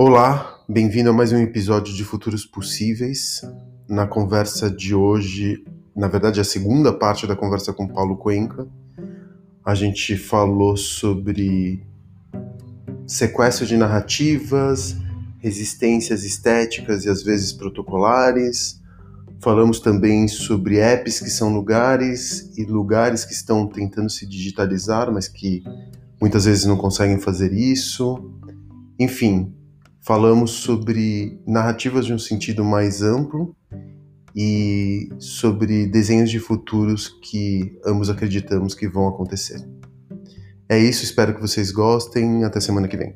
Olá, bem-vindo a mais um episódio de Futuros Possíveis. Na conversa de hoje, na verdade, a segunda parte da conversa com Paulo Cuenca, a gente falou sobre sequestro de narrativas, resistências estéticas e às vezes protocolares. Falamos também sobre apps que são lugares e lugares que estão tentando se digitalizar, mas que muitas vezes não conseguem fazer isso. Enfim, falamos sobre narrativas de um sentido mais amplo e sobre desenhos de futuros que ambos acreditamos que vão acontecer. É isso, espero que vocês gostem. Até semana que vem.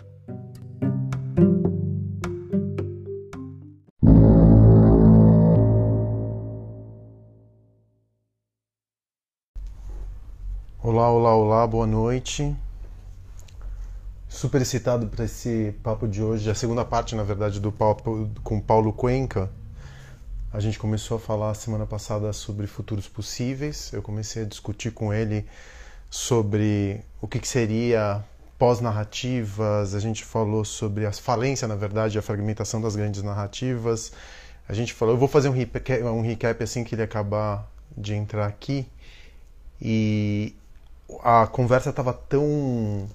Olá, olá, olá, boa noite super excitado para esse papo de hoje, a segunda parte, na verdade, do papo com Paulo Cuenca. A gente começou a falar semana passada sobre futuros possíveis. Eu comecei a discutir com ele sobre o que, que seria pós-narrativas. A gente falou sobre a falência, na verdade, a fragmentação das grandes narrativas. A gente falou, eu vou fazer um recap, um recap assim que ele acabar de entrar aqui. E a conversa estava tão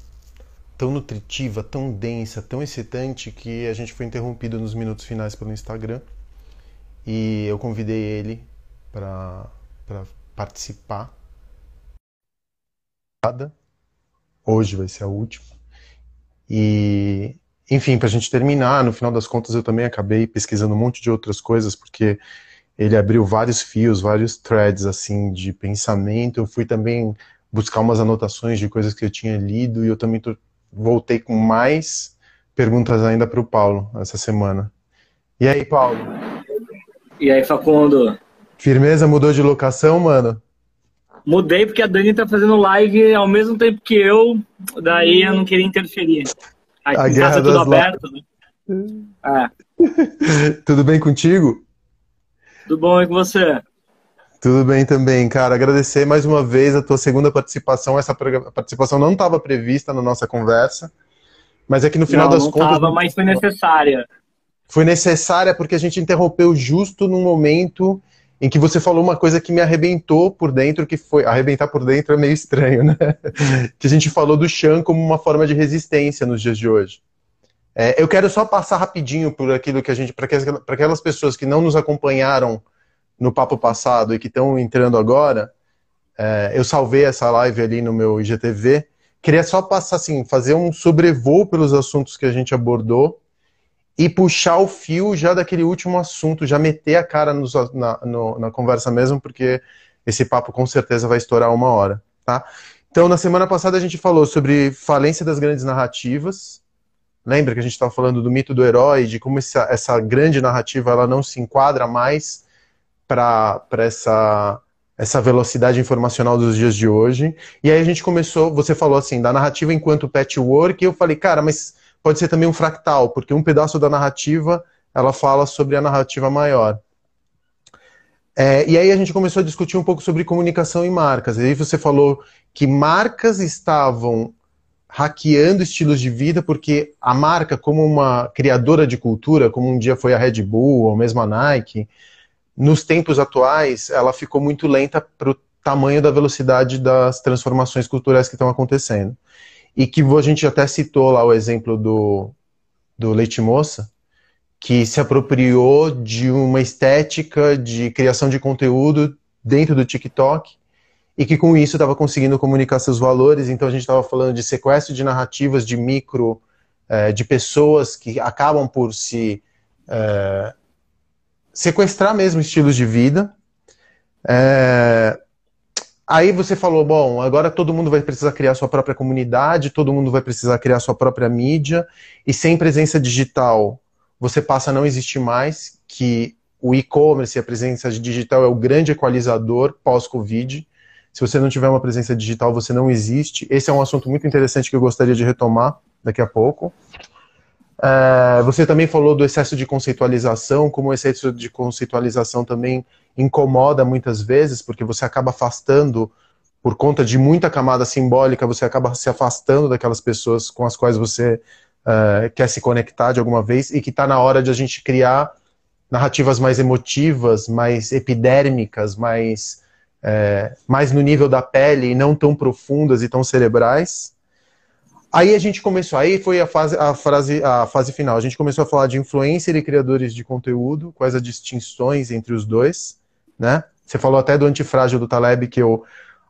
tão nutritiva, tão densa, tão excitante que a gente foi interrompido nos minutos finais pelo Instagram e eu convidei ele para participar. Hoje vai ser a última. E, enfim, para a gente terminar, no final das contas eu também acabei pesquisando um monte de outras coisas, porque ele abriu vários fios, vários threads assim de pensamento. Eu fui também buscar umas anotações de coisas que eu tinha lido e eu também voltei com mais perguntas ainda para o Paulo essa semana. E aí, Paulo? E aí, Facundo? Firmeza, mudou de locação, mano? Mudei porque a Dani tá fazendo live ao mesmo tempo que eu, daí eu não queria interferir. Aqui a em casa tudo aberto, né? É. Tudo bem contigo? Tudo bom e com você? Tudo bem também, cara. Agradecer mais uma vez a tua segunda participação. Essa participação não estava prevista na nossa conversa, mas é que no final não, das não contas. Tava, mas foi necessária. Foi necessária porque a gente interrompeu justo no momento em que você falou uma coisa que me arrebentou por dentro, que foi. Arrebentar por dentro é meio estranho, né? que a gente falou do chão como uma forma de resistência nos dias de hoje. É, eu quero só passar rapidinho por aquilo que a gente. Para aquelas pessoas que não nos acompanharam no papo passado e que estão entrando agora, é, eu salvei essa live ali no meu IGTV. Queria só passar assim, fazer um sobrevoo pelos assuntos que a gente abordou e puxar o fio já daquele último assunto, já meter a cara na, no, na conversa mesmo, porque esse papo com certeza vai estourar uma hora, tá? Então, na semana passada a gente falou sobre falência das grandes narrativas. Lembra que a gente estava falando do mito do herói, de como essa, essa grande narrativa ela não se enquadra mais para essa, essa velocidade informacional dos dias de hoje. E aí a gente começou, você falou assim, da narrativa enquanto patchwork, e eu falei, cara, mas pode ser também um fractal, porque um pedaço da narrativa ela fala sobre a narrativa maior. É, e aí a gente começou a discutir um pouco sobre comunicação e marcas. E aí você falou que marcas estavam hackeando estilos de vida, porque a marca, como uma criadora de cultura, como um dia foi a Red Bull ou mesmo a Nike, nos tempos atuais, ela ficou muito lenta para o tamanho da velocidade das transformações culturais que estão acontecendo. E que a gente até citou lá o exemplo do, do Leite Moça, que se apropriou de uma estética de criação de conteúdo dentro do TikTok e que com isso estava conseguindo comunicar seus valores. Então a gente estava falando de sequestro de narrativas de micro, eh, de pessoas que acabam por se eh, sequestrar mesmo estilos de vida. É... Aí você falou, bom, agora todo mundo vai precisar criar sua própria comunidade, todo mundo vai precisar criar sua própria mídia, e sem presença digital você passa a não existir mais, que o e-commerce e a presença digital é o grande equalizador pós-Covid. Se você não tiver uma presença digital, você não existe. Esse é um assunto muito interessante que eu gostaria de retomar daqui a pouco. É, você também falou do excesso de conceitualização, como o excesso de conceitualização também incomoda muitas vezes, porque você acaba afastando, por conta de muita camada simbólica, você acaba se afastando daquelas pessoas com as quais você uh, quer se conectar de alguma vez e que está na hora de a gente criar narrativas mais emotivas, mais epidérmicas, mais, é, mais no nível da pele e não tão profundas e tão cerebrais. Aí a gente começou, aí foi a fase, a, frase, a fase final. A gente começou a falar de influencer e criadores de conteúdo, quais as distinções entre os dois, né? Você falou até do antifrágil do Taleb, que eu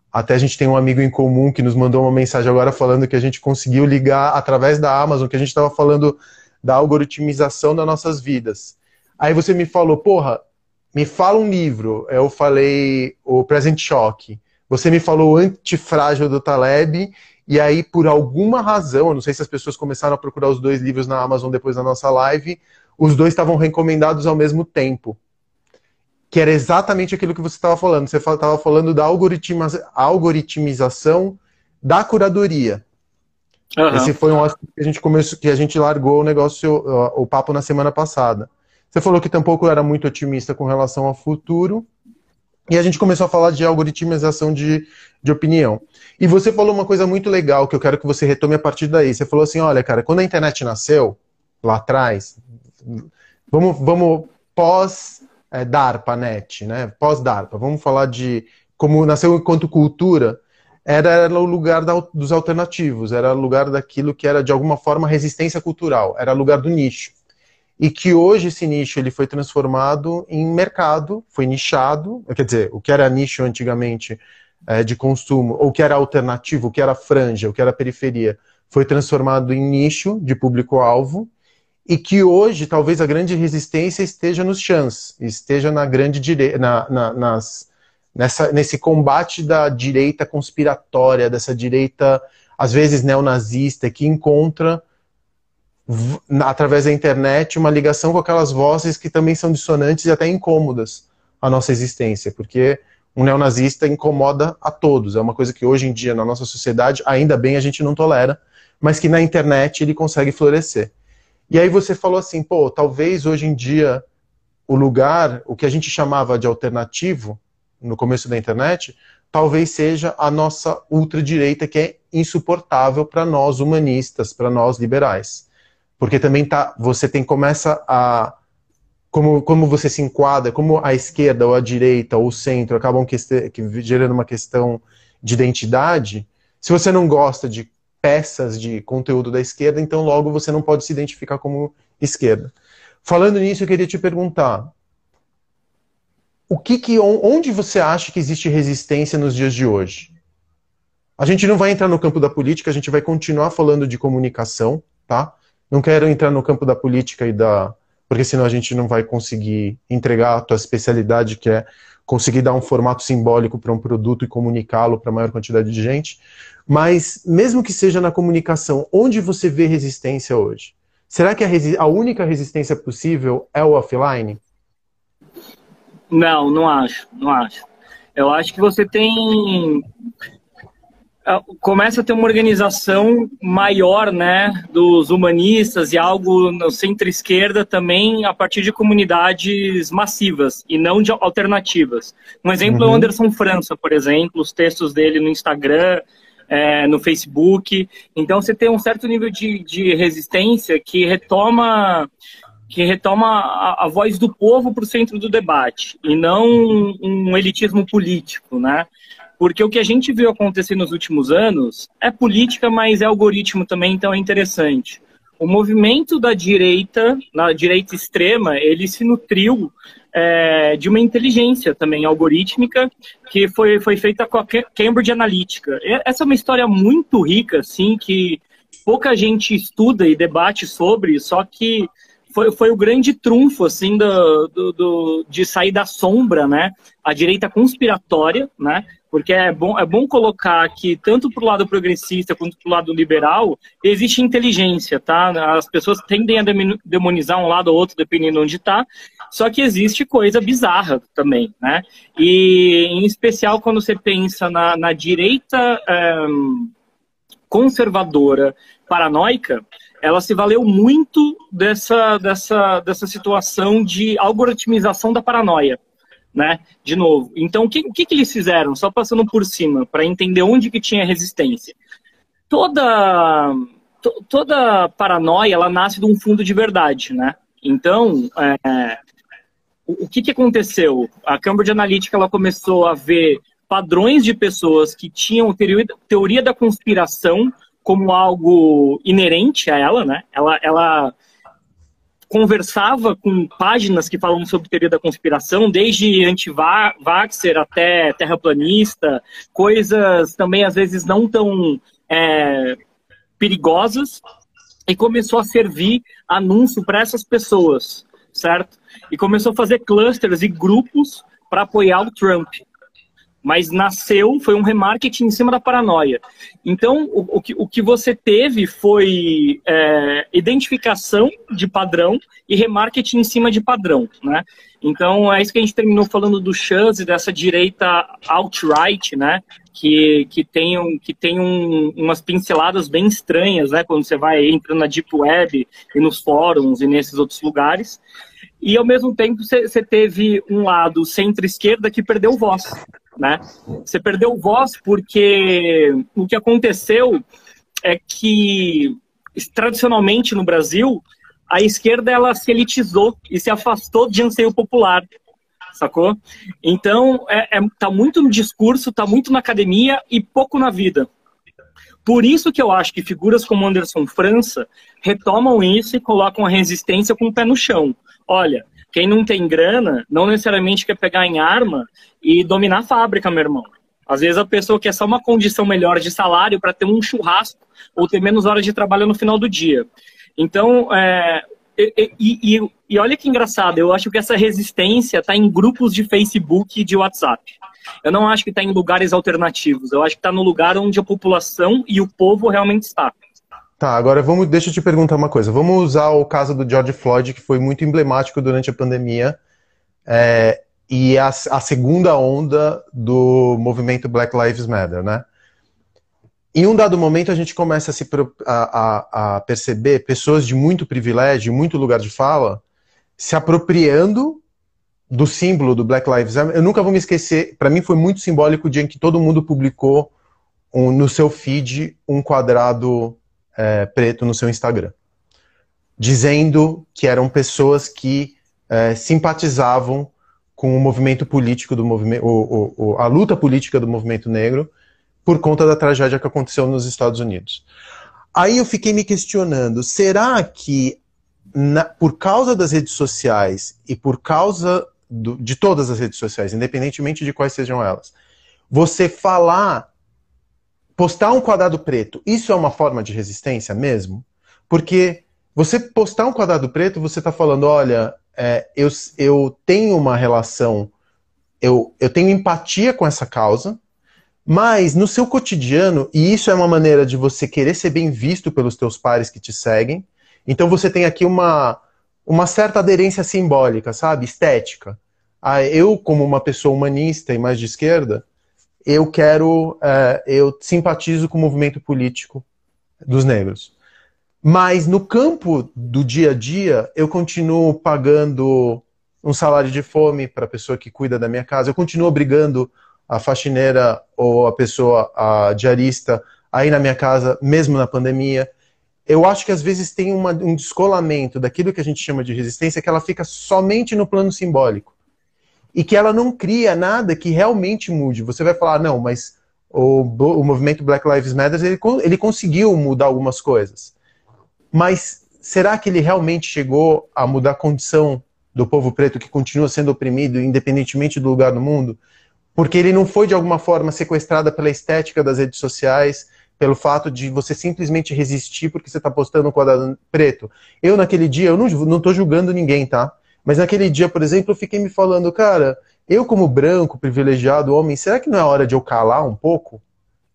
até a gente tem um amigo em comum que nos mandou uma mensagem agora falando que a gente conseguiu ligar através da Amazon, que a gente estava falando da algoritmização das nossas vidas. Aí você me falou, porra, me fala um livro. Eu falei o Present Shock. Você me falou o Antifrágil do Taleb. E aí, por alguma razão, eu não sei se as pessoas começaram a procurar os dois livros na Amazon depois da nossa live, os dois estavam recomendados ao mesmo tempo. Que era exatamente aquilo que você estava falando. Você estava falando da algoritmização da curadoria. Uhum. Esse foi um assunto que a gente começou, que a gente largou o negócio, o papo na semana passada. Você falou que tampouco era muito otimista com relação ao futuro. E a gente começou a falar de algoritmização de, de opinião. E você falou uma coisa muito legal que eu quero que você retome a partir daí. Você falou assim: olha, cara, quando a internet nasceu, lá atrás, vamos, vamos pós-DARPA, é, net, né? Pós-DARPA, vamos falar de como nasceu enquanto cultura. Era, era o lugar da, dos alternativos, era o lugar daquilo que era de alguma forma resistência cultural, era o lugar do nicho e que hoje esse nicho ele foi transformado em mercado, foi nichado, quer dizer, o que era nicho antigamente é, de consumo, ou que era alternativo, o que era franja, o que era periferia, foi transformado em nicho de público-alvo, e que hoje talvez a grande resistência esteja nos chans, esteja na grande direita, na, na, nas, nessa, nesse combate da direita conspiratória, dessa direita, às vezes neonazista, que encontra através da internet, uma ligação com aquelas vozes que também são dissonantes e até incômodas à nossa existência, porque um neonazista incomoda a todos. É uma coisa que hoje em dia, na nossa sociedade, ainda bem a gente não tolera, mas que na internet ele consegue florescer. E aí você falou assim, pô, talvez hoje em dia o lugar, o que a gente chamava de alternativo, no começo da internet, talvez seja a nossa ultradireita, que é insuportável para nós humanistas, para nós liberais. Porque também tá, você tem começa a como, como você se enquadra, como a esquerda ou a direita ou o centro acabam que, que, gerando uma questão de identidade. Se você não gosta de peças de conteúdo da esquerda, então logo você não pode se identificar como esquerda. Falando nisso, eu queria te perguntar: o que, que onde você acha que existe resistência nos dias de hoje? A gente não vai entrar no campo da política, a gente vai continuar falando de comunicação, tá? Não quero entrar no campo da política e da. Porque senão a gente não vai conseguir entregar a tua especialidade, que é conseguir dar um formato simbólico para um produto e comunicá-lo para a maior quantidade de gente. Mas, mesmo que seja na comunicação, onde você vê resistência hoje? Será que a, a única resistência possível é o offline? Não, não acho, não acho. Eu acho que você tem começa a ter uma organização maior, né, dos humanistas e algo no centro-esquerda também a partir de comunidades massivas e não de alternativas. Um exemplo uhum. é o uhum. Anderson França, por exemplo, os textos dele no Instagram, é, no Facebook. Então você tem um certo nível de, de resistência que retoma que retoma a, a voz do povo para o centro do debate e não um elitismo político, né? Porque o que a gente viu acontecer nos últimos anos é política, mas é algoritmo também, então é interessante. O movimento da direita, na direita extrema, ele se nutriu é, de uma inteligência também algorítmica que foi, foi feita com a Cambridge Analytica. Essa é uma história muito rica, assim, que pouca gente estuda e debate sobre, só que foi, foi o grande trunfo, assim, do, do, do, de sair da sombra, né? A direita conspiratória, né? Porque é bom, é bom colocar que, tanto para o lado progressista quanto para o lado liberal, existe inteligência, tá? As pessoas tendem a demonizar um lado ou outro, dependendo de onde está, só que existe coisa bizarra também, né? E, em especial, quando você pensa na, na direita um, conservadora, paranoica, ela se valeu muito dessa, dessa, dessa situação de algoritmização da paranoia né? De novo. Então, o que, que, que eles fizeram? Só passando por cima, para entender onde que tinha resistência. Toda toda paranoia ela nasce de um fundo de verdade, né? Então, é, o, o que, que aconteceu? A Cambridge Analytica ela começou a ver padrões de pessoas que tinham teoria da conspiração como algo inerente a ela, né? Ela, ela conversava com páginas que falam sobre teoria da conspiração, desde anti-vaxxer até terraplanista, coisas também às vezes não tão é, perigosas, e começou a servir anúncio para essas pessoas, certo? E começou a fazer clusters e grupos para apoiar o Trump mas nasceu, foi um remarketing em cima da paranoia. Então, o, o, que, o que você teve foi é, identificação de padrão e remarketing em cima de padrão, né? Então, é isso que a gente terminou falando do Chance, dessa direita alt-right, né? Que, que tem, um, que tem um, umas pinceladas bem estranhas, né? Quando você vai entrando na Deep Web e nos fóruns e nesses outros lugares. E, ao mesmo tempo, você teve um lado centro-esquerda que perdeu voz né? Você perdeu voz porque o que aconteceu é que tradicionalmente no Brasil a esquerda ela se elitizou e se afastou de anseio popular, sacou? Então é, é, tá muito no discurso, tá muito na academia e pouco na vida. Por isso que eu acho que figuras como Anderson França retomam isso e colocam a resistência com o pé no chão. Olha, quem não tem grana não necessariamente quer pegar em arma e dominar a fábrica, meu irmão. Às vezes a pessoa quer só uma condição melhor de salário para ter um churrasco ou ter menos horas de trabalho no final do dia. Então, é, e, e, e, olha que engraçado, eu acho que essa resistência está em grupos de Facebook e de WhatsApp. Eu não acho que está em lugares alternativos, eu acho que está no lugar onde a população e o povo realmente está. Tá, agora vamos, deixa eu te perguntar uma coisa. Vamos usar o caso do George Floyd, que foi muito emblemático durante a pandemia, é, e a, a, segunda onda do movimento Black Lives Matter, né? Em um dado momento, a gente começa a, se, a, a perceber pessoas de muito privilégio, muito lugar de fala, se apropriando do símbolo do Black Lives Matter. Eu nunca vou me esquecer, para mim foi muito simbólico o dia em que todo mundo publicou um, no seu feed um quadrado é, preto no seu Instagram, dizendo que eram pessoas que é, simpatizavam com o movimento político do movimento, o, o, a luta política do movimento negro, por conta da tragédia que aconteceu nos Estados Unidos. Aí eu fiquei me questionando: será que, na, por causa das redes sociais e por causa do, de todas as redes sociais, independentemente de quais sejam elas, você falar postar um quadrado preto, isso é uma forma de resistência mesmo? Porque você postar um quadrado preto, você está falando, olha, é, eu, eu tenho uma relação, eu, eu tenho empatia com essa causa, mas no seu cotidiano, e isso é uma maneira de você querer ser bem visto pelos teus pares que te seguem, então você tem aqui uma, uma certa aderência simbólica, sabe? Estética. Ah, eu, como uma pessoa humanista e mais de esquerda, eu quero, uh, eu simpatizo com o movimento político dos negros. Mas no campo do dia a dia, eu continuo pagando um salário de fome para a pessoa que cuida da minha casa, eu continuo obrigando a faxineira ou a pessoa, a diarista, a ir na minha casa, mesmo na pandemia. Eu acho que às vezes tem uma, um descolamento daquilo que a gente chama de resistência, que ela fica somente no plano simbólico e que ela não cria nada que realmente mude. Você vai falar, não, mas o, o movimento Black Lives Matter ele, ele conseguiu mudar algumas coisas. Mas será que ele realmente chegou a mudar a condição do povo preto que continua sendo oprimido, independentemente do lugar no mundo? Porque ele não foi de alguma forma sequestrado pela estética das redes sociais, pelo fato de você simplesmente resistir porque você está postando um quadrado preto. Eu, naquele dia, eu não estou julgando ninguém, tá? Mas naquele dia, por exemplo, eu fiquei me falando, cara, eu como branco, privilegiado, homem, será que não é hora de eu calar um pouco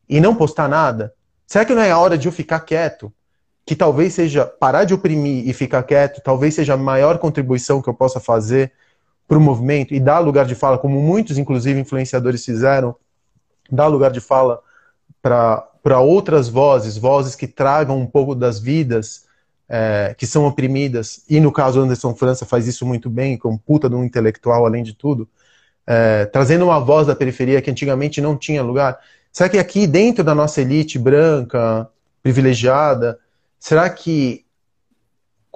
e não postar nada? Será que não é a hora de eu ficar quieto? Que talvez seja parar de oprimir e ficar quieto, talvez seja a maior contribuição que eu possa fazer para o movimento e dar lugar de fala, como muitos, inclusive, influenciadores fizeram, dar lugar de fala para outras vozes, vozes que tragam um pouco das vidas é, que são oprimidas, e no caso Anderson França faz isso muito bem, como puta de um intelectual além de tudo, é, trazendo uma voz da periferia que antigamente não tinha lugar. Será que aqui dentro da nossa elite branca, privilegiada, será que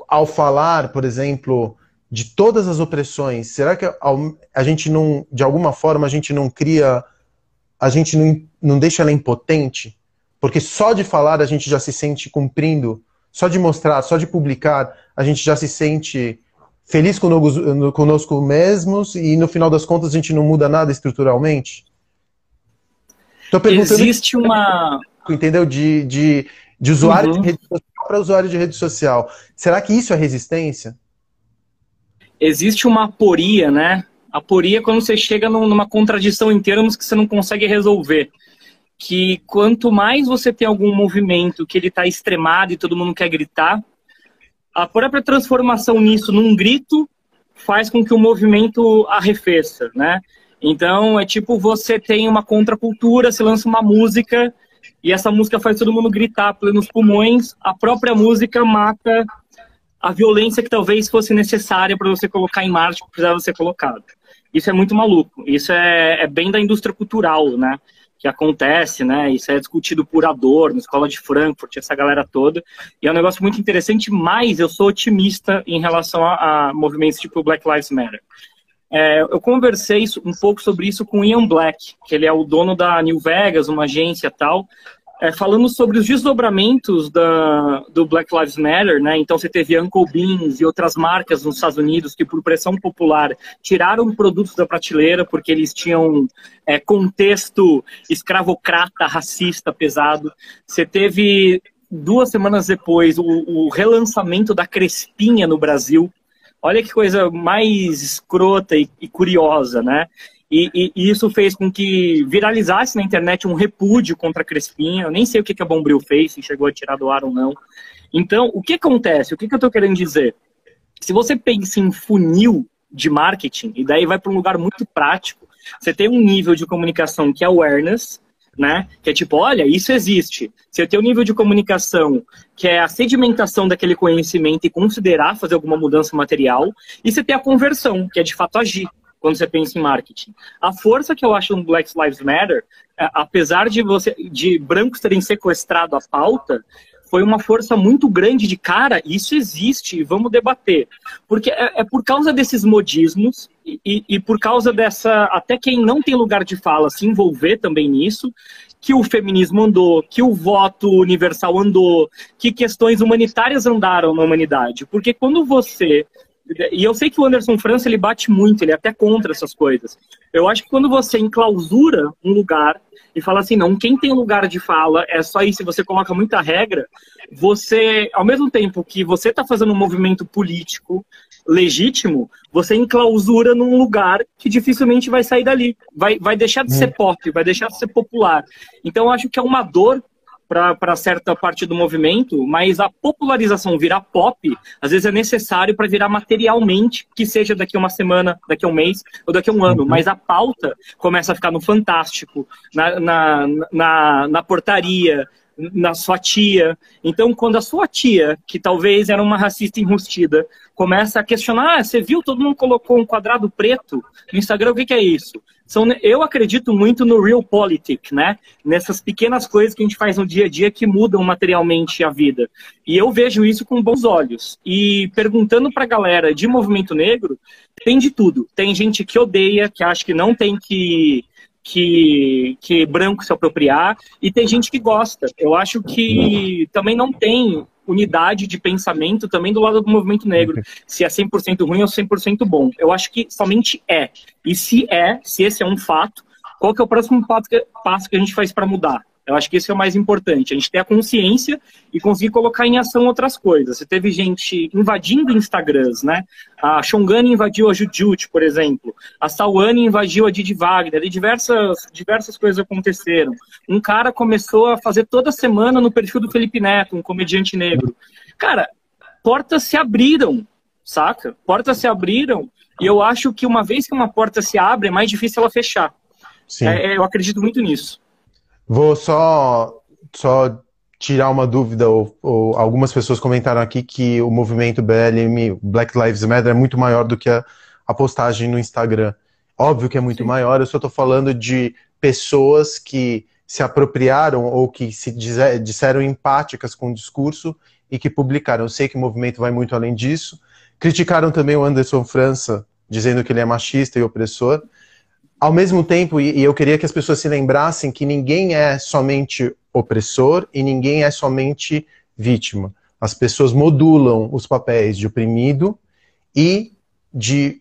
ao falar, por exemplo, de todas as opressões, será que a gente não, de alguma forma, a gente não cria, a gente não, não deixa ela impotente? Porque só de falar a gente já se sente cumprindo, só de mostrar, só de publicar, a gente já se sente feliz conosco, conosco mesmos e no final das contas a gente não muda nada estruturalmente? Tô perguntando Existe uma. Entendeu? De, de, de usuário uhum. de rede social para usuário de rede social. Será que isso é resistência? Existe uma aporia, né? Aporia é quando você chega numa contradição em termos que você não consegue resolver. Que quanto mais você tem algum movimento que ele está extremado e todo mundo quer gritar, a própria transformação nisso num grito faz com que o movimento arrefeça, né? Então, é tipo, você tem uma contracultura, se lança uma música e essa música faz todo mundo gritar plenos pulmões, a própria música mata a violência que talvez fosse necessária para você colocar em marcha, que precisava ser colocado. Isso é muito maluco. Isso é, é bem da indústria cultural, né? Que acontece, né? Isso é discutido por Adorno, Escola de Frankfurt, essa galera toda. E é um negócio muito interessante, mas eu sou otimista em relação a, a movimentos tipo Black Lives Matter. É, eu conversei um pouco sobre isso com Ian Black, que ele é o dono da New Vegas, uma agência tal, é, falando sobre os desdobramentos da, do Black Lives Matter, né? Então você teve Uncle Beans e outras marcas nos Estados Unidos que, por pressão popular, tiraram produtos da prateleira porque eles tinham é, contexto escravocrata, racista, pesado. Você teve duas semanas depois o, o relançamento da Crespinha no Brasil. Olha que coisa mais escrota e, e curiosa, né? E, e, e, isso fez com que viralizasse na internet um repúdio contra a Crespinha. Eu nem sei o que, que a Bombril fez, se chegou a tirar do ar ou não. Então, o que acontece? O que, que eu estou querendo dizer? Se você pensa em funil de marketing, e daí vai para um lugar muito prático, você tem um nível de comunicação que é awareness, né? Que é tipo, olha, isso existe. Você tem um nível de comunicação que é a sedimentação daquele conhecimento e considerar fazer alguma mudança material, e você tem a conversão, que é de fato agir quando você pensa em marketing. A força que eu acho no Black Lives Matter, é, apesar de você de brancos terem sequestrado a pauta, foi uma força muito grande de cara, isso existe, vamos debater. Porque é, é por causa desses modismos e, e, por causa dessa. Até quem não tem lugar de fala se envolver também nisso, que o feminismo andou, que o voto universal andou, que questões humanitárias andaram na humanidade. Porque quando você e eu sei que o Anderson França ele bate muito, ele é até contra essas coisas. Eu acho que quando você enclausura um lugar e fala assim, não, quem tem lugar de fala é só isso, você coloca muita regra, você, ao mesmo tempo que você está fazendo um movimento político legítimo, você enclausura num lugar que dificilmente vai sair dali. Vai, vai deixar de ser hum. pop, vai deixar de ser popular. Então, eu acho que é uma dor para certa parte do movimento, mas a popularização virar pop, às vezes é necessário para virar materialmente, que seja daqui a uma semana, daqui a um mês ou daqui a um ano. Uhum. Mas a pauta começa a ficar no fantástico, na, na, na, na portaria, na sua tia. Então, quando a sua tia, que talvez era uma racista enrustida, começa a questionar, ah, você viu, todo mundo colocou um quadrado preto no Instagram, o que, que é isso? São, eu acredito muito no real politic, né? Nessas pequenas coisas que a gente faz no dia a dia que mudam materialmente a vida. E eu vejo isso com bons olhos. E perguntando para a galera de movimento negro, tem de tudo. Tem gente que odeia, que acha que não tem que que, que branco se apropriar, e tem gente que gosta. Eu acho que também não tem unidade de pensamento também do lado do movimento negro, se é 100% ruim ou 100% bom. Eu acho que somente é. E se é, se esse é um fato, qual que é o próximo passo que a gente faz para mudar? Eu acho que isso é o mais importante, a gente ter a consciência e conseguir colocar em ação outras coisas. Você teve gente invadindo Instagrams, né? A Shongani invadiu a Jujut, por exemplo. A Sawane invadiu a Didi Wagner. E diversas, diversas coisas aconteceram. Um cara começou a fazer toda semana no perfil do Felipe Neto, um comediante negro. Cara, portas se abriram, saca? Portas se abriram e eu acho que uma vez que uma porta se abre, é mais difícil ela fechar. É, eu acredito muito nisso. Vou só, só tirar uma dúvida, ou, ou, algumas pessoas comentaram aqui que o movimento BLM, Black Lives Matter, é muito maior do que a, a postagem no Instagram. Óbvio que é muito Sim. maior, eu só estou falando de pessoas que se apropriaram ou que se dizer, disseram empáticas com o discurso e que publicaram. Eu sei que o movimento vai muito além disso. Criticaram também o Anderson França, dizendo que ele é machista e opressor. Ao mesmo tempo, e eu queria que as pessoas se lembrassem que ninguém é somente opressor e ninguém é somente vítima. As pessoas modulam os papéis de oprimido e de,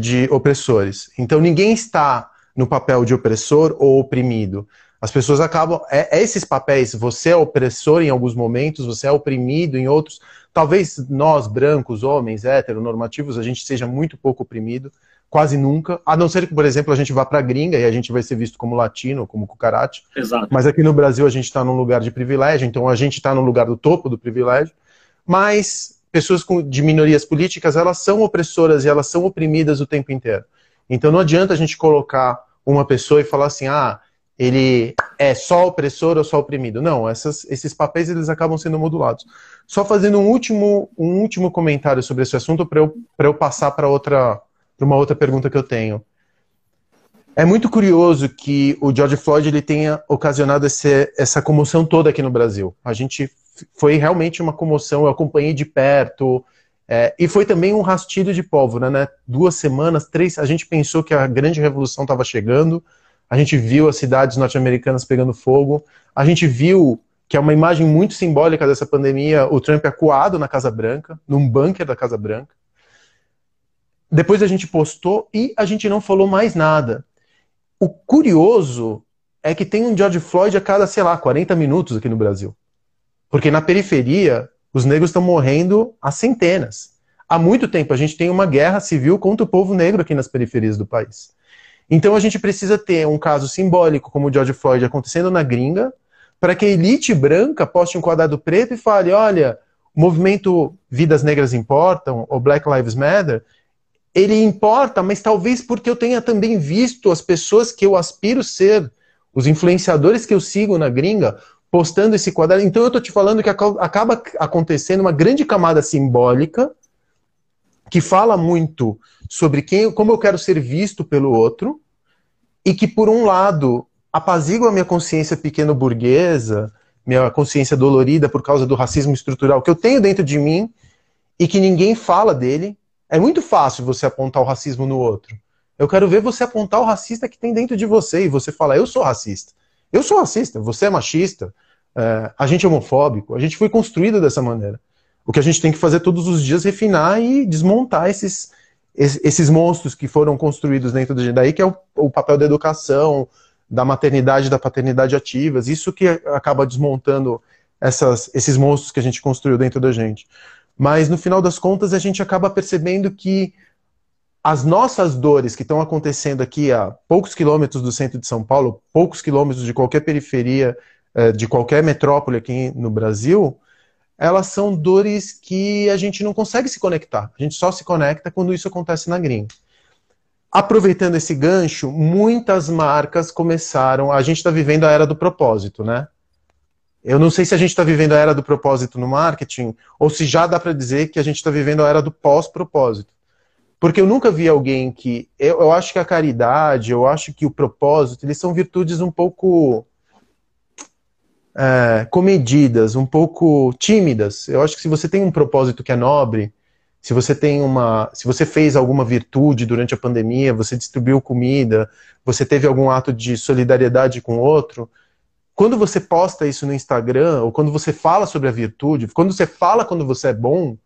de opressores. Então ninguém está no papel de opressor ou oprimido. As pessoas acabam. É, é, esses papéis, você é opressor em alguns momentos, você é oprimido em outros. Talvez nós, brancos, homens, heteronormativos, a gente seja muito pouco oprimido, quase nunca. A não ser que, por exemplo, a gente vá para a gringa e a gente vai ser visto como latino, como cucarate. Exato. Mas aqui no Brasil a gente está num lugar de privilégio, então a gente está no lugar do topo do privilégio. Mas pessoas com, de minorias políticas, elas são opressoras e elas são oprimidas o tempo inteiro. Então não adianta a gente colocar uma pessoa e falar assim, ah, ele é só opressor ou só oprimido. Não, essas, esses papéis eles acabam sendo modulados. Só fazendo um último, um último comentário sobre esse assunto para eu, eu passar para outra para uma outra pergunta que eu tenho. É muito curioso que o George Floyd ele tenha ocasionado esse, essa comoção toda aqui no Brasil. A gente foi realmente uma comoção, eu acompanhei de perto, é, e foi também um rastilho de pólvora, né? Duas semanas, três, a gente pensou que a grande revolução estava chegando, a gente viu as cidades norte-americanas pegando fogo, a gente viu que é uma imagem muito simbólica dessa pandemia, o Trump acuado na Casa Branca, num bunker da Casa Branca. Depois a gente postou e a gente não falou mais nada. O curioso é que tem um George Floyd a cada, sei lá, 40 minutos aqui no Brasil. Porque na periferia, os negros estão morrendo a centenas. Há muito tempo a gente tem uma guerra civil contra o povo negro aqui nas periferias do país. Então a gente precisa ter um caso simbólico como o George Floyd acontecendo na gringa, para que a elite branca poste um quadrado preto e fale: olha, o movimento Vidas Negras Importam, ou Black Lives Matter, ele importa, mas talvez porque eu tenha também visto as pessoas que eu aspiro ser, os influenciadores que eu sigo na gringa, postando esse quadrado. Então eu estou te falando que acaba acontecendo uma grande camada simbólica que fala muito sobre quem, como eu quero ser visto pelo outro, e que, por um lado, apazigua a minha consciência pequeno-burguesa, minha consciência dolorida por causa do racismo estrutural que eu tenho dentro de mim e que ninguém fala dele. É muito fácil você apontar o racismo no outro. Eu quero ver você apontar o racista que tem dentro de você e você falar: eu sou racista. Eu sou racista, você é machista, é, a gente é homofóbico, a gente foi construído dessa maneira. O que a gente tem que fazer todos os dias é refinar e desmontar esses, esses monstros que foram construídos dentro da gente. Daí que é o, o papel da educação, da maternidade, da paternidade ativas, isso que acaba desmontando essas, esses monstros que a gente construiu dentro da gente. Mas no final das contas a gente acaba percebendo que as nossas dores que estão acontecendo aqui a poucos quilômetros do centro de São Paulo, poucos quilômetros de qualquer periferia, eh, de qualquer metrópole aqui no Brasil, elas são dores que a gente não consegue se conectar. A gente só se conecta quando isso acontece na gringa. Aproveitando esse gancho, muitas marcas começaram. A gente está vivendo a era do propósito, né? Eu não sei se a gente está vivendo a era do propósito no marketing ou se já dá para dizer que a gente está vivendo a era do pós-propósito. Porque eu nunca vi alguém que. Eu, eu acho que a caridade, eu acho que o propósito, eles são virtudes um pouco é, comedidas, um pouco tímidas. Eu acho que se você tem um propósito que é nobre, se você tem uma, se você fez alguma virtude durante a pandemia, você distribuiu comida, você teve algum ato de solidariedade com outro, quando você posta isso no Instagram ou quando você fala sobre a virtude, quando você fala quando você é bom,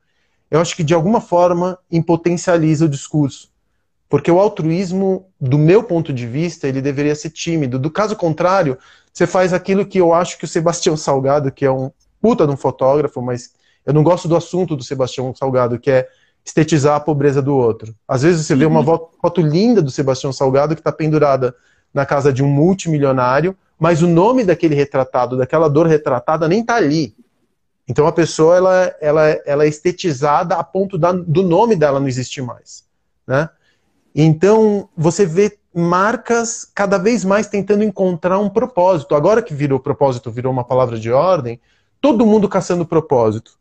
eu acho que de alguma forma impotencializa o discurso. Porque o altruísmo, do meu ponto de vista, ele deveria ser tímido. Do caso contrário, você faz aquilo que eu acho que o Sebastião Salgado, que é um puta de um fotógrafo, mas eu não gosto do assunto do Sebastião Salgado, que é estetizar a pobreza do outro. Às vezes você vê uma uhum. foto linda do Sebastião Salgado que está pendurada na casa de um multimilionário, mas o nome daquele retratado, daquela dor retratada, nem está ali. Então a pessoa ela, ela, ela é estetizada a ponto da, do nome dela não existir mais. Né? Então você vê marcas cada vez mais tentando encontrar um propósito. Agora que virou propósito, virou uma palavra de ordem, todo mundo caçando propósito.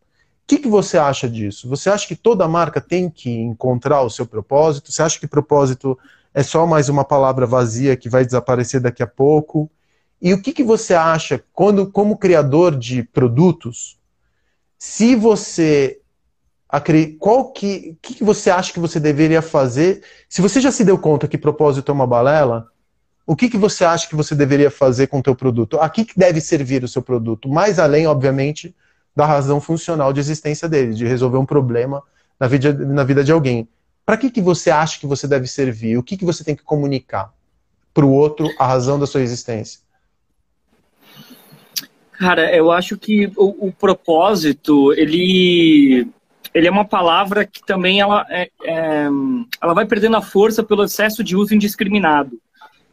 O que, que você acha disso? Você acha que toda marca tem que encontrar o seu propósito? Você acha que propósito é só mais uma palavra vazia que vai desaparecer daqui a pouco? E o que, que você acha, quando, como criador de produtos, se você qual que, que, que você acha que você deveria fazer? Se você já se deu conta que propósito é uma balela, o que, que você acha que você deveria fazer com o teu produto? A que, que deve servir o seu produto? Mais além, obviamente, da razão funcional de existência dele, de resolver um problema na vida, na vida de alguém. Para que, que você acha que você deve servir? O que, que você tem que comunicar para o outro a razão da sua existência? Cara, eu acho que o, o propósito, ele ele é uma palavra que também ela, é, é, ela vai perdendo a força pelo excesso de uso indiscriminado.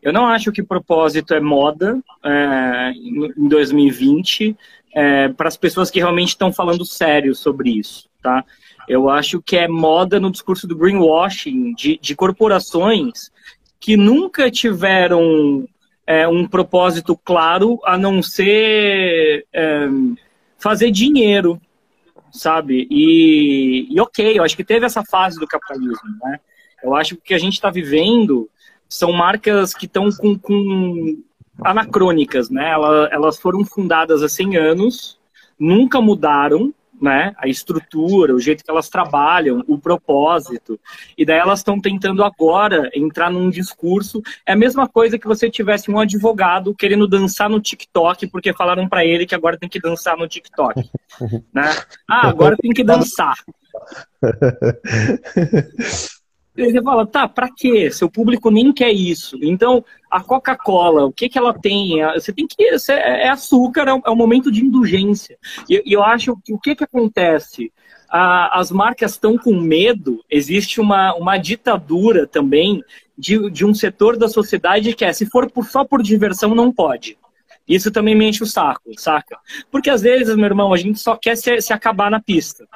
Eu não acho que propósito é moda é, em 2020 é, para as pessoas que realmente estão falando sério sobre isso, tá? Eu acho que é moda no discurso do greenwashing de, de corporações que nunca tiveram é, um propósito claro a não ser é, fazer dinheiro sabe? E, e ok, eu acho que teve essa fase do capitalismo, né? Eu acho que o que a gente está vivendo são marcas que estão com, com, anacrônicas, né? Elas, elas foram fundadas há 100 anos, nunca mudaram, né? A estrutura, o jeito que elas trabalham, o propósito. E daí elas estão tentando agora entrar num discurso. É a mesma coisa que você tivesse um advogado querendo dançar no TikTok porque falaram para ele que agora tem que dançar no TikTok, né? Ah, agora tem que dançar. Você fala, tá, pra quê? Seu público nem quer isso. Então, a Coca-Cola, o que que ela tem? Você tem que. É açúcar, é, é um momento de indulgência. E eu acho que o que que acontece? as marcas estão com medo, existe uma, uma ditadura também de, de um setor da sociedade que é, se for por, só por diversão, não pode. Isso também me enche o saco, saca? Porque às vezes, meu irmão, a gente só quer se, se acabar na pista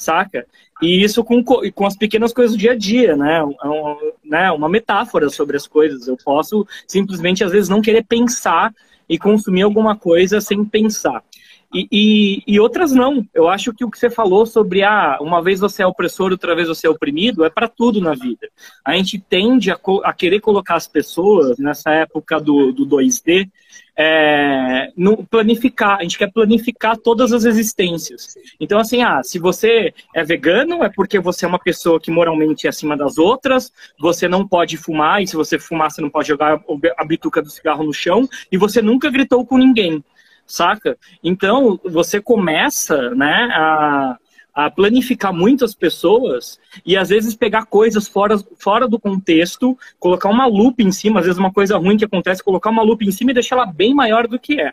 saca? E isso com, com as pequenas coisas do dia a dia, né? É um, né? Uma metáfora sobre as coisas. Eu posso simplesmente, às vezes, não querer pensar e consumir alguma coisa sem pensar. E, e, e, outras não. Eu acho que o que você falou sobre ah, uma vez você é opressor, outra vez você é oprimido, é para tudo na vida. A gente tende a, a, querer colocar as pessoas nessa época do, do 2D é, no, planificar. A gente quer planificar todas as existências. Então, assim, ah, se você é vegano, é porque você é uma pessoa que moralmente é acima das outras, você não pode fumar, e se você fumar, você não pode jogar a bituca do cigarro no chão, e você nunca gritou com ninguém saca? Então, você começa, né, a, a planificar muitas pessoas e às vezes pegar coisas fora, fora do contexto, colocar uma lupa em cima, às vezes uma coisa ruim que acontece, colocar uma lupa em cima e deixar ela bem maior do que é.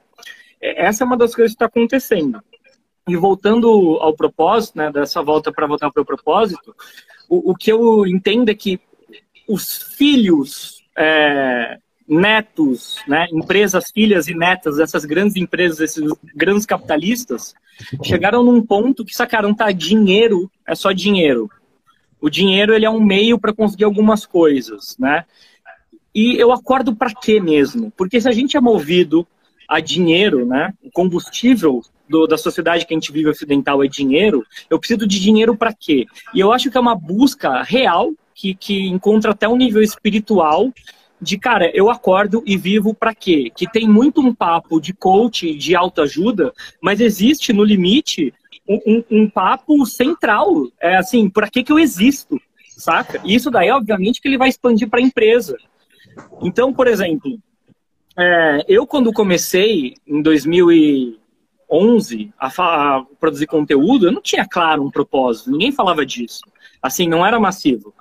é essa é uma das coisas que está acontecendo. E voltando ao propósito, né, dessa volta para voltar para o propósito, o, que eu entendo é que os filhos é, netos, né, empresas filhas e netas dessas grandes empresas, esses grandes capitalistas, chegaram num ponto que sacaram, tá, dinheiro é só dinheiro. O dinheiro ele é um meio para conseguir algumas coisas, né? E eu acordo para quê mesmo? Porque se a gente é movido a dinheiro, né, o combustível do, da sociedade que a gente vive ocidental é dinheiro, eu preciso de dinheiro para quê? E eu acho que é uma busca real que, que encontra até um nível espiritual de cara, eu acordo e vivo para quê? Que tem muito um papo de coach, de autoajuda, mas existe no limite um, um, um papo central. É assim, para que, que eu existo? Saca? E isso daí, obviamente, que ele vai expandir para a empresa. Então, por exemplo, é, eu quando comecei em 2011 a, a, produzir conteúdo, eu não tinha claro um propósito, ninguém falava disso. Assim, não era massivo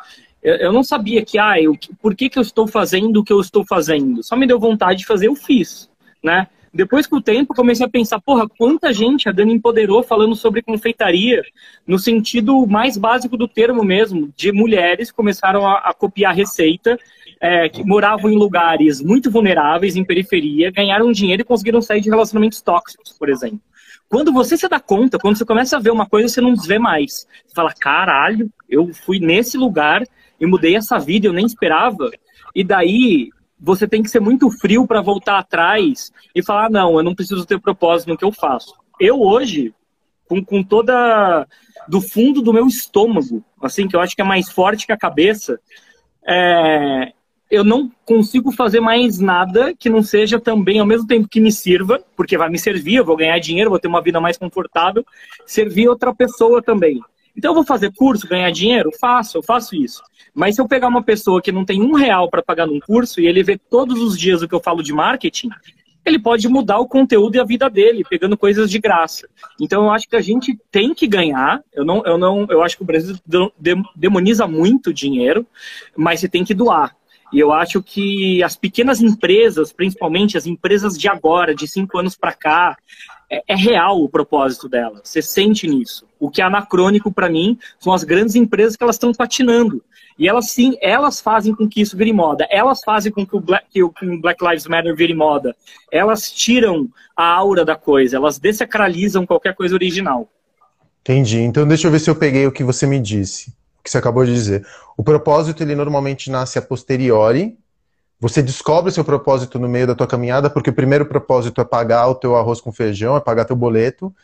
eu, não sabia que, ah, eu, por que, que eu estou fazendo o que eu estou fazendo? Só me deu vontade de fazer, eu fiz, né? Depois com o tempo, comecei a pensar, porra, quanta gente a Dani empoderou falando sobre confeitaria, no sentido mais básico do termo mesmo, de mulheres começaram a, a copiar receita, é, que moravam em lugares muito vulneráveis, em periferia, ganharam dinheiro e conseguiram sair de relacionamentos tóxicos, por exemplo. Quando você se dá conta, quando você começa a ver uma coisa, você não vê mais. Você fala, caralho, eu fui nesse lugar e mudei essa vida, eu nem esperava. E daí você tem que ser muito frio para voltar atrás e falar: não, eu não preciso ter propósito no que eu faço. Eu hoje, com, com toda. do fundo do meu estômago, assim, que eu acho que é mais forte que a cabeça, é, eu não consigo fazer mais nada que não seja também, ao mesmo tempo que me sirva, porque vai me servir, eu vou ganhar dinheiro, vou ter uma vida mais confortável, servir outra pessoa também. Então eu vou fazer curso, ganhar dinheiro? Faço, eu faço isso. Mas se eu pegar uma pessoa que não tem um real para pagar num curso e ele vê todos os dias o que eu falo de marketing, ele pode mudar o conteúdo e a vida dele, pegando coisas de graça. Então eu acho que a gente tem que ganhar. Eu não, eu não, eu acho que o Brasil demoniza muito dinheiro, mas você tem que doar. E eu acho que as pequenas empresas, principalmente as empresas de agora, de cinco anos para cá, é, é, real o propósito delas. Você sente nisso. O que é anacrônico para mim são as grandes empresas que elas estão patinando. E elas sim, elas fazem com que isso vire moda. Elas fazem com que o Black, que o Black Lives Matter vire moda. Elas tiram a aura da coisa. Elas desacralizam qualquer coisa original. Entendi. Então deixa eu ver se eu peguei o que você me disse que você acabou de dizer. O propósito, ele normalmente nasce a posteriori. Você descobre seu propósito no meio da tua caminhada, porque o primeiro propósito é pagar o teu arroz com feijão, é pagar teu boleto.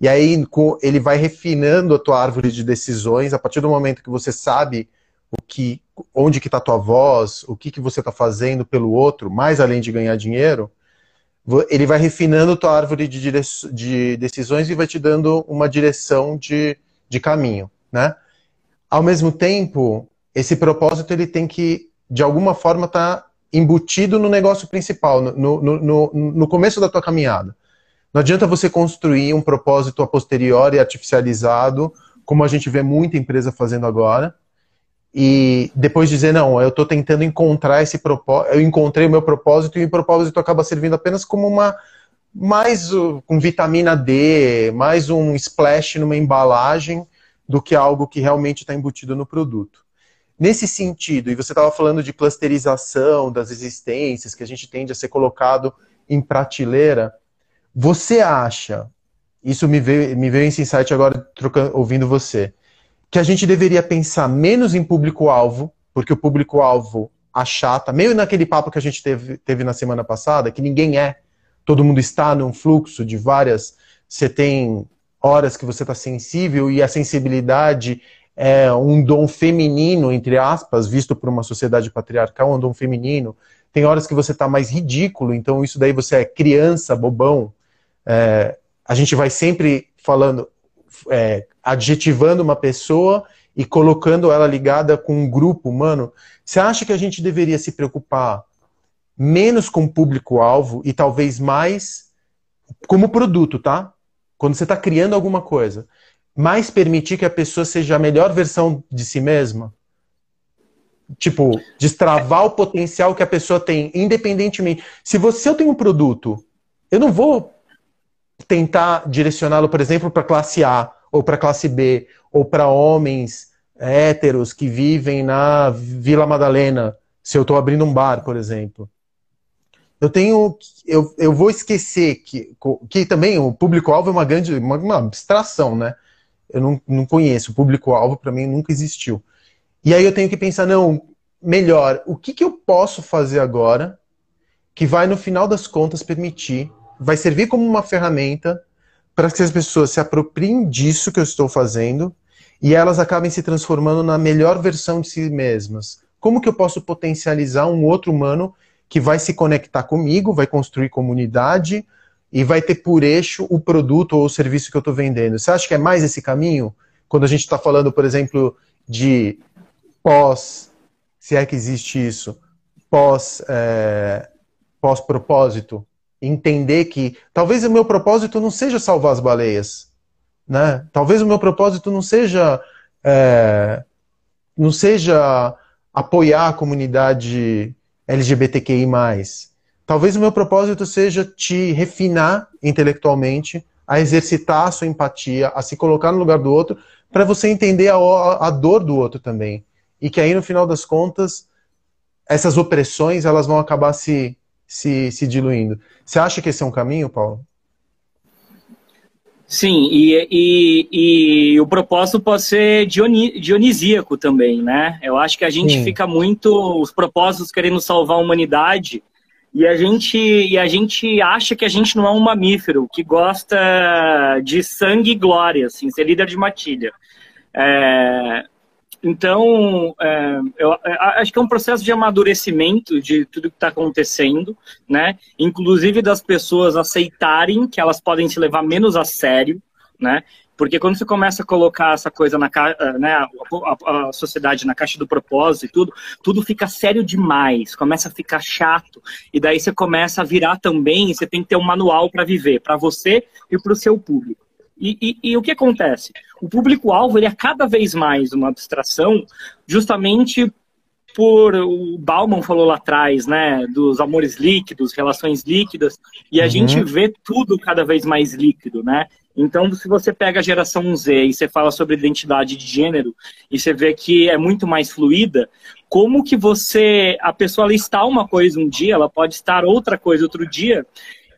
E aí ele vai refinando a tua árvore de decisões. A partir do momento que você sabe o que, onde que está a tua voz, o que, que você está fazendo pelo outro, mais além de ganhar dinheiro, ele vai refinando a tua árvore de, de decisões e vai te dando uma direção de, de caminho, né? Ao mesmo tempo, esse propósito ele tem que, de alguma forma, estar tá embutido no negócio principal, no, no, no, no começo da tua caminhada. Não adianta você construir um propósito a posteriori artificializado, como a gente vê muita empresa fazendo agora, e depois dizer, não, eu estou tentando encontrar esse propósito, eu encontrei o meu propósito e o propósito acaba servindo apenas como uma, mais com vitamina D, mais um splash numa embalagem, do que algo que realmente está embutido no produto. Nesse sentido, e você estava falando de clusterização das existências, que a gente tende a ser colocado em prateleira, você acha, isso me veio, me veio esse insight agora trocando, ouvindo você, que a gente deveria pensar menos em público-alvo, porque o público-alvo achata, meio naquele papo que a gente teve, teve na semana passada, que ninguém é, todo mundo está num fluxo de várias. Você tem horas que você está sensível e a sensibilidade é um dom feminino, entre aspas, visto por uma sociedade patriarcal, um dom feminino. Tem horas que você está mais ridículo, então isso daí você é criança, bobão. É, a gente vai sempre falando, é, adjetivando uma pessoa e colocando ela ligada com um grupo humano. Você acha que a gente deveria se preocupar menos com o público-alvo e talvez mais como produto, tá? quando você está criando alguma coisa, mais permitir que a pessoa seja a melhor versão de si mesma? Tipo, destravar o potencial que a pessoa tem, independentemente. Se você eu tenho um produto, eu não vou tentar direcioná-lo, por exemplo, para classe A, ou para classe B, ou para homens héteros que vivem na Vila Madalena, se eu estou abrindo um bar, por exemplo eu tenho. Eu, eu vou esquecer que, que também o público-alvo é uma grande. Uma, uma, abstração, né? Eu não, não conheço. O público-alvo para mim nunca existiu. E aí eu tenho que pensar, não, melhor, o que, que eu posso fazer agora que vai, no final das contas, permitir, vai servir como uma ferramenta para que as pessoas se apropriem disso que eu estou fazendo e elas acabem se transformando na melhor versão de si mesmas. Como que eu posso potencializar um outro humano que vai se conectar comigo, vai construir comunidade e vai ter por eixo o produto ou o serviço que eu estou vendendo. Você acha que é mais esse caminho? Quando a gente está falando, por exemplo, de pós, se é que existe isso, pós, é, pós-propósito, entender que talvez o meu propósito não seja salvar as baleias, né? Talvez o meu propósito não seja é, não seja apoiar a comunidade LGBTQI. Talvez o meu propósito seja te refinar intelectualmente, a exercitar a sua empatia, a se colocar no lugar do outro, para você entender a, a, dor do outro também. E que aí, no final das contas, essas opressões elas vão acabar se, se, se diluindo. Você acha que esse é um caminho, Paulo? Sim, e, e, e, o propósito pode ser dionisíaco também, né? Eu acho que a gente Sim. fica muito os propósitos querendo salvar a humanidade e a gente e a gente acha que a gente não é um mamífero que gosta de sangue e glória, assim, ser líder de matilha. É, então, é, eu é, acho que é um processo de amadurecimento de tudo que está acontecendo, né? Inclusive das pessoas aceitarem que elas podem se levar menos a sério, né? Porque quando você começa a colocar essa coisa na eh, né, a, a, a, sociedade na caixa do propósito e tudo, tudo fica sério demais, começa a ficar chato, e daí você começa a virar também, você tem que ter um manual para viver, para você e para o seu público. E, e, e, o que acontece? O público-alvo ele é cada vez mais uma abstração, justamente por o Bauman falou lá atrás, né, dos amores líquidos, relações líquidas, e a uhum. gente vê tudo cada vez mais líquido, né? Então, se você pega a geração Z e você fala sobre identidade de gênero e você vê que é muito mais fluida, como que você, a pessoa está uma coisa um dia, ela pode estar outra coisa outro dia,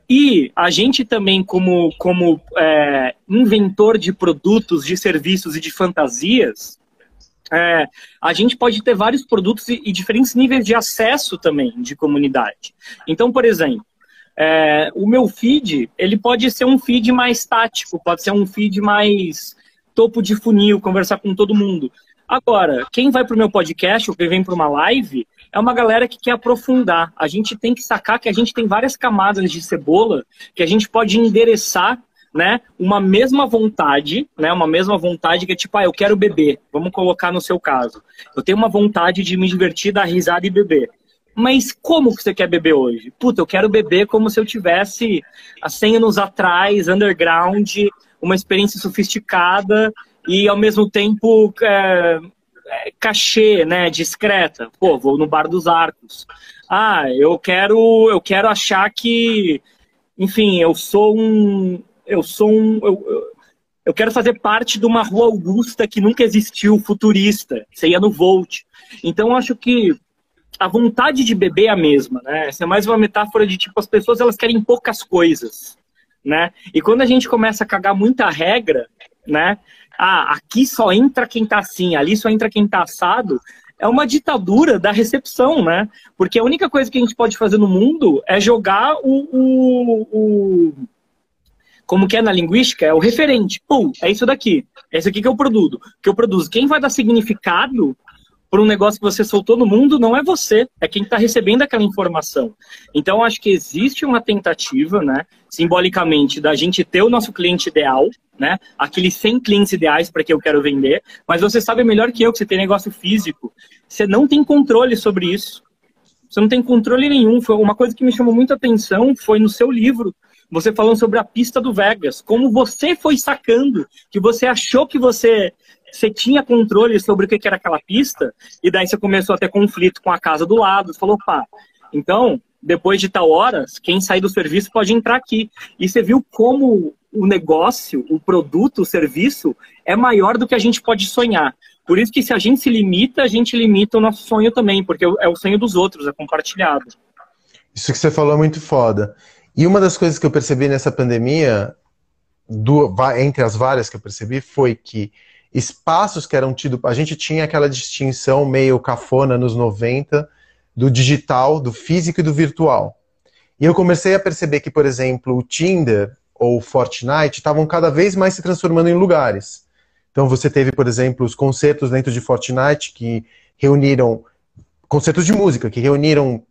e a gente também, como, como é, inventor de produtos, de serviços e de fantasias, é, a gente pode ter vários produtos e, e, diferentes níveis de acesso também de comunidade. Então, por exemplo, é, o meu feed, ele pode ser um feed mais tático, pode ser um feed mais topo de funil, conversar com todo mundo. Agora, quem vai para o meu podcast ou quem vem para uma live é uma galera que quer aprofundar. A gente tem que sacar que a gente tem várias camadas de cebola que a gente pode endereçar né, uma mesma vontade, né, uma mesma vontade que é tipo, ah, eu quero beber, vamos colocar no seu caso. Eu tenho uma vontade de me divertir, dar risada e beber. Mas como que você quer beber hoje? Puta, eu quero beber como se eu tivesse há 100 anos atrás, underground, uma experiência sofisticada e ao mesmo tempo é, é, cachê, né, discreta. Pô, vou no bar dos arcos. Ah, eu quero, eu quero achar que, enfim, eu sou um, eu sou um, eu, eu quero fazer parte de uma rua Augusta que nunca existiu, futurista. Você ia no Volt. Então, acho que a vontade de beber é a mesma, né? Essa é mais uma metáfora de tipo as pessoas elas querem poucas coisas, né? E quando a gente começa a cagar muita regra, né? Ah, aqui só entra quem tá assim, ali só entra quem tá assado. É uma ditadura da recepção, né? Porque a única coisa que a gente pode fazer no mundo é jogar o, o, o como que é na linguística, é o referente. Pum, é isso daqui. É isso aqui que eu produzo. Que eu produzo. Quem vai dar significado por um negócio que você soltou no mundo não é você, é quem está recebendo aquela informação. Então, acho que existe uma tentativa, né, simbolicamente, da gente ter o nosso cliente ideal, né, aqueles 100 clientes ideais para que eu quero vender, mas você sabe melhor que eu que você tem negócio físico, você não tem controle sobre isso. Você não tem controle nenhum. Foi uma coisa que me chamou muita atenção foi no seu livro, você falando sobre a pista do Vegas, como você foi sacando, que você achou que você você tinha controle sobre o que era aquela pista, e daí você começou a ter conflito com a casa do lado, você falou, pá, então, depois de tal horas, quem sair do serviço pode entrar aqui. E você viu como o negócio, o produto, o serviço é maior do que a gente pode sonhar. Por isso que se a gente se limita, a gente limita o nosso sonho também, porque é o sonho dos outros, é compartilhado. Isso que você falou é muito foda. E uma das coisas que eu percebi nessa pandemia, do, entre as várias que eu percebi, foi que espaços que eram tidos. A gente tinha aquela distinção meio cafona nos 90 do digital, do físico e do virtual. E eu comecei a perceber que, por exemplo, o Tinder ou o Fortnite estavam cada vez mais se transformando em lugares. Então você teve, por exemplo, os concertos dentro de Fortnite que reuniram concertos de música que reuniram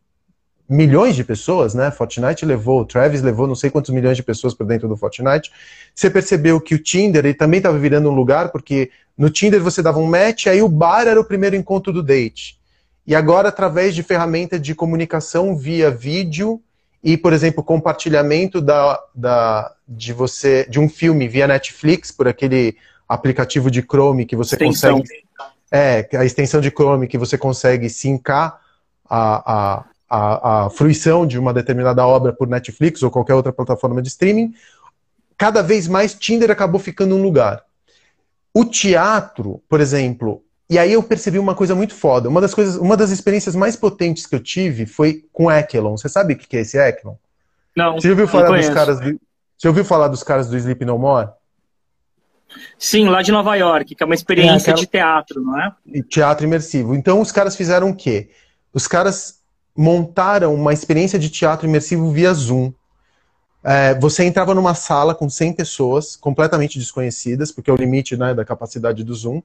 milhões de pessoas, né? Fortnite levou, Travis levou não sei quantos milhões de pessoas para dentro do Fortnite. Você percebeu que o Tinder ele também estava virando um lugar, porque no Tinder você dava um match, aí o bar era o primeiro encontro do date. E agora, através de ferramenta de comunicação via vídeo e, por exemplo, compartilhamento da, da, de você de um filme via Netflix, por aquele aplicativo de Chrome que você extensão. consegue. É, a extensão de Chrome que você consegue sincar a, a a, a fruição de uma determinada obra por Netflix ou qualquer outra plataforma de streaming, cada vez mais Tinder acabou ficando um lugar. O teatro, por exemplo, e aí eu percebi uma coisa muito foda. Uma das coisas, uma das experiências mais potentes que eu tive foi com Ekelon. Você sabe o que é esse Ekelon? Não. Você ouviu falar dos caras do, Você ouviu falar dos caras do Sleep No More? Sim, lá de Nova York, que é uma experiência é, aquela... de teatro, não é? Teatro imersivo. Então os caras fizeram o quê? Os caras montaram uma experiência de teatro imersivo via Zoom. É, você entrava numa sala com 100 pessoas completamente desconhecidas, porque é o limite né, da capacidade do Zoom,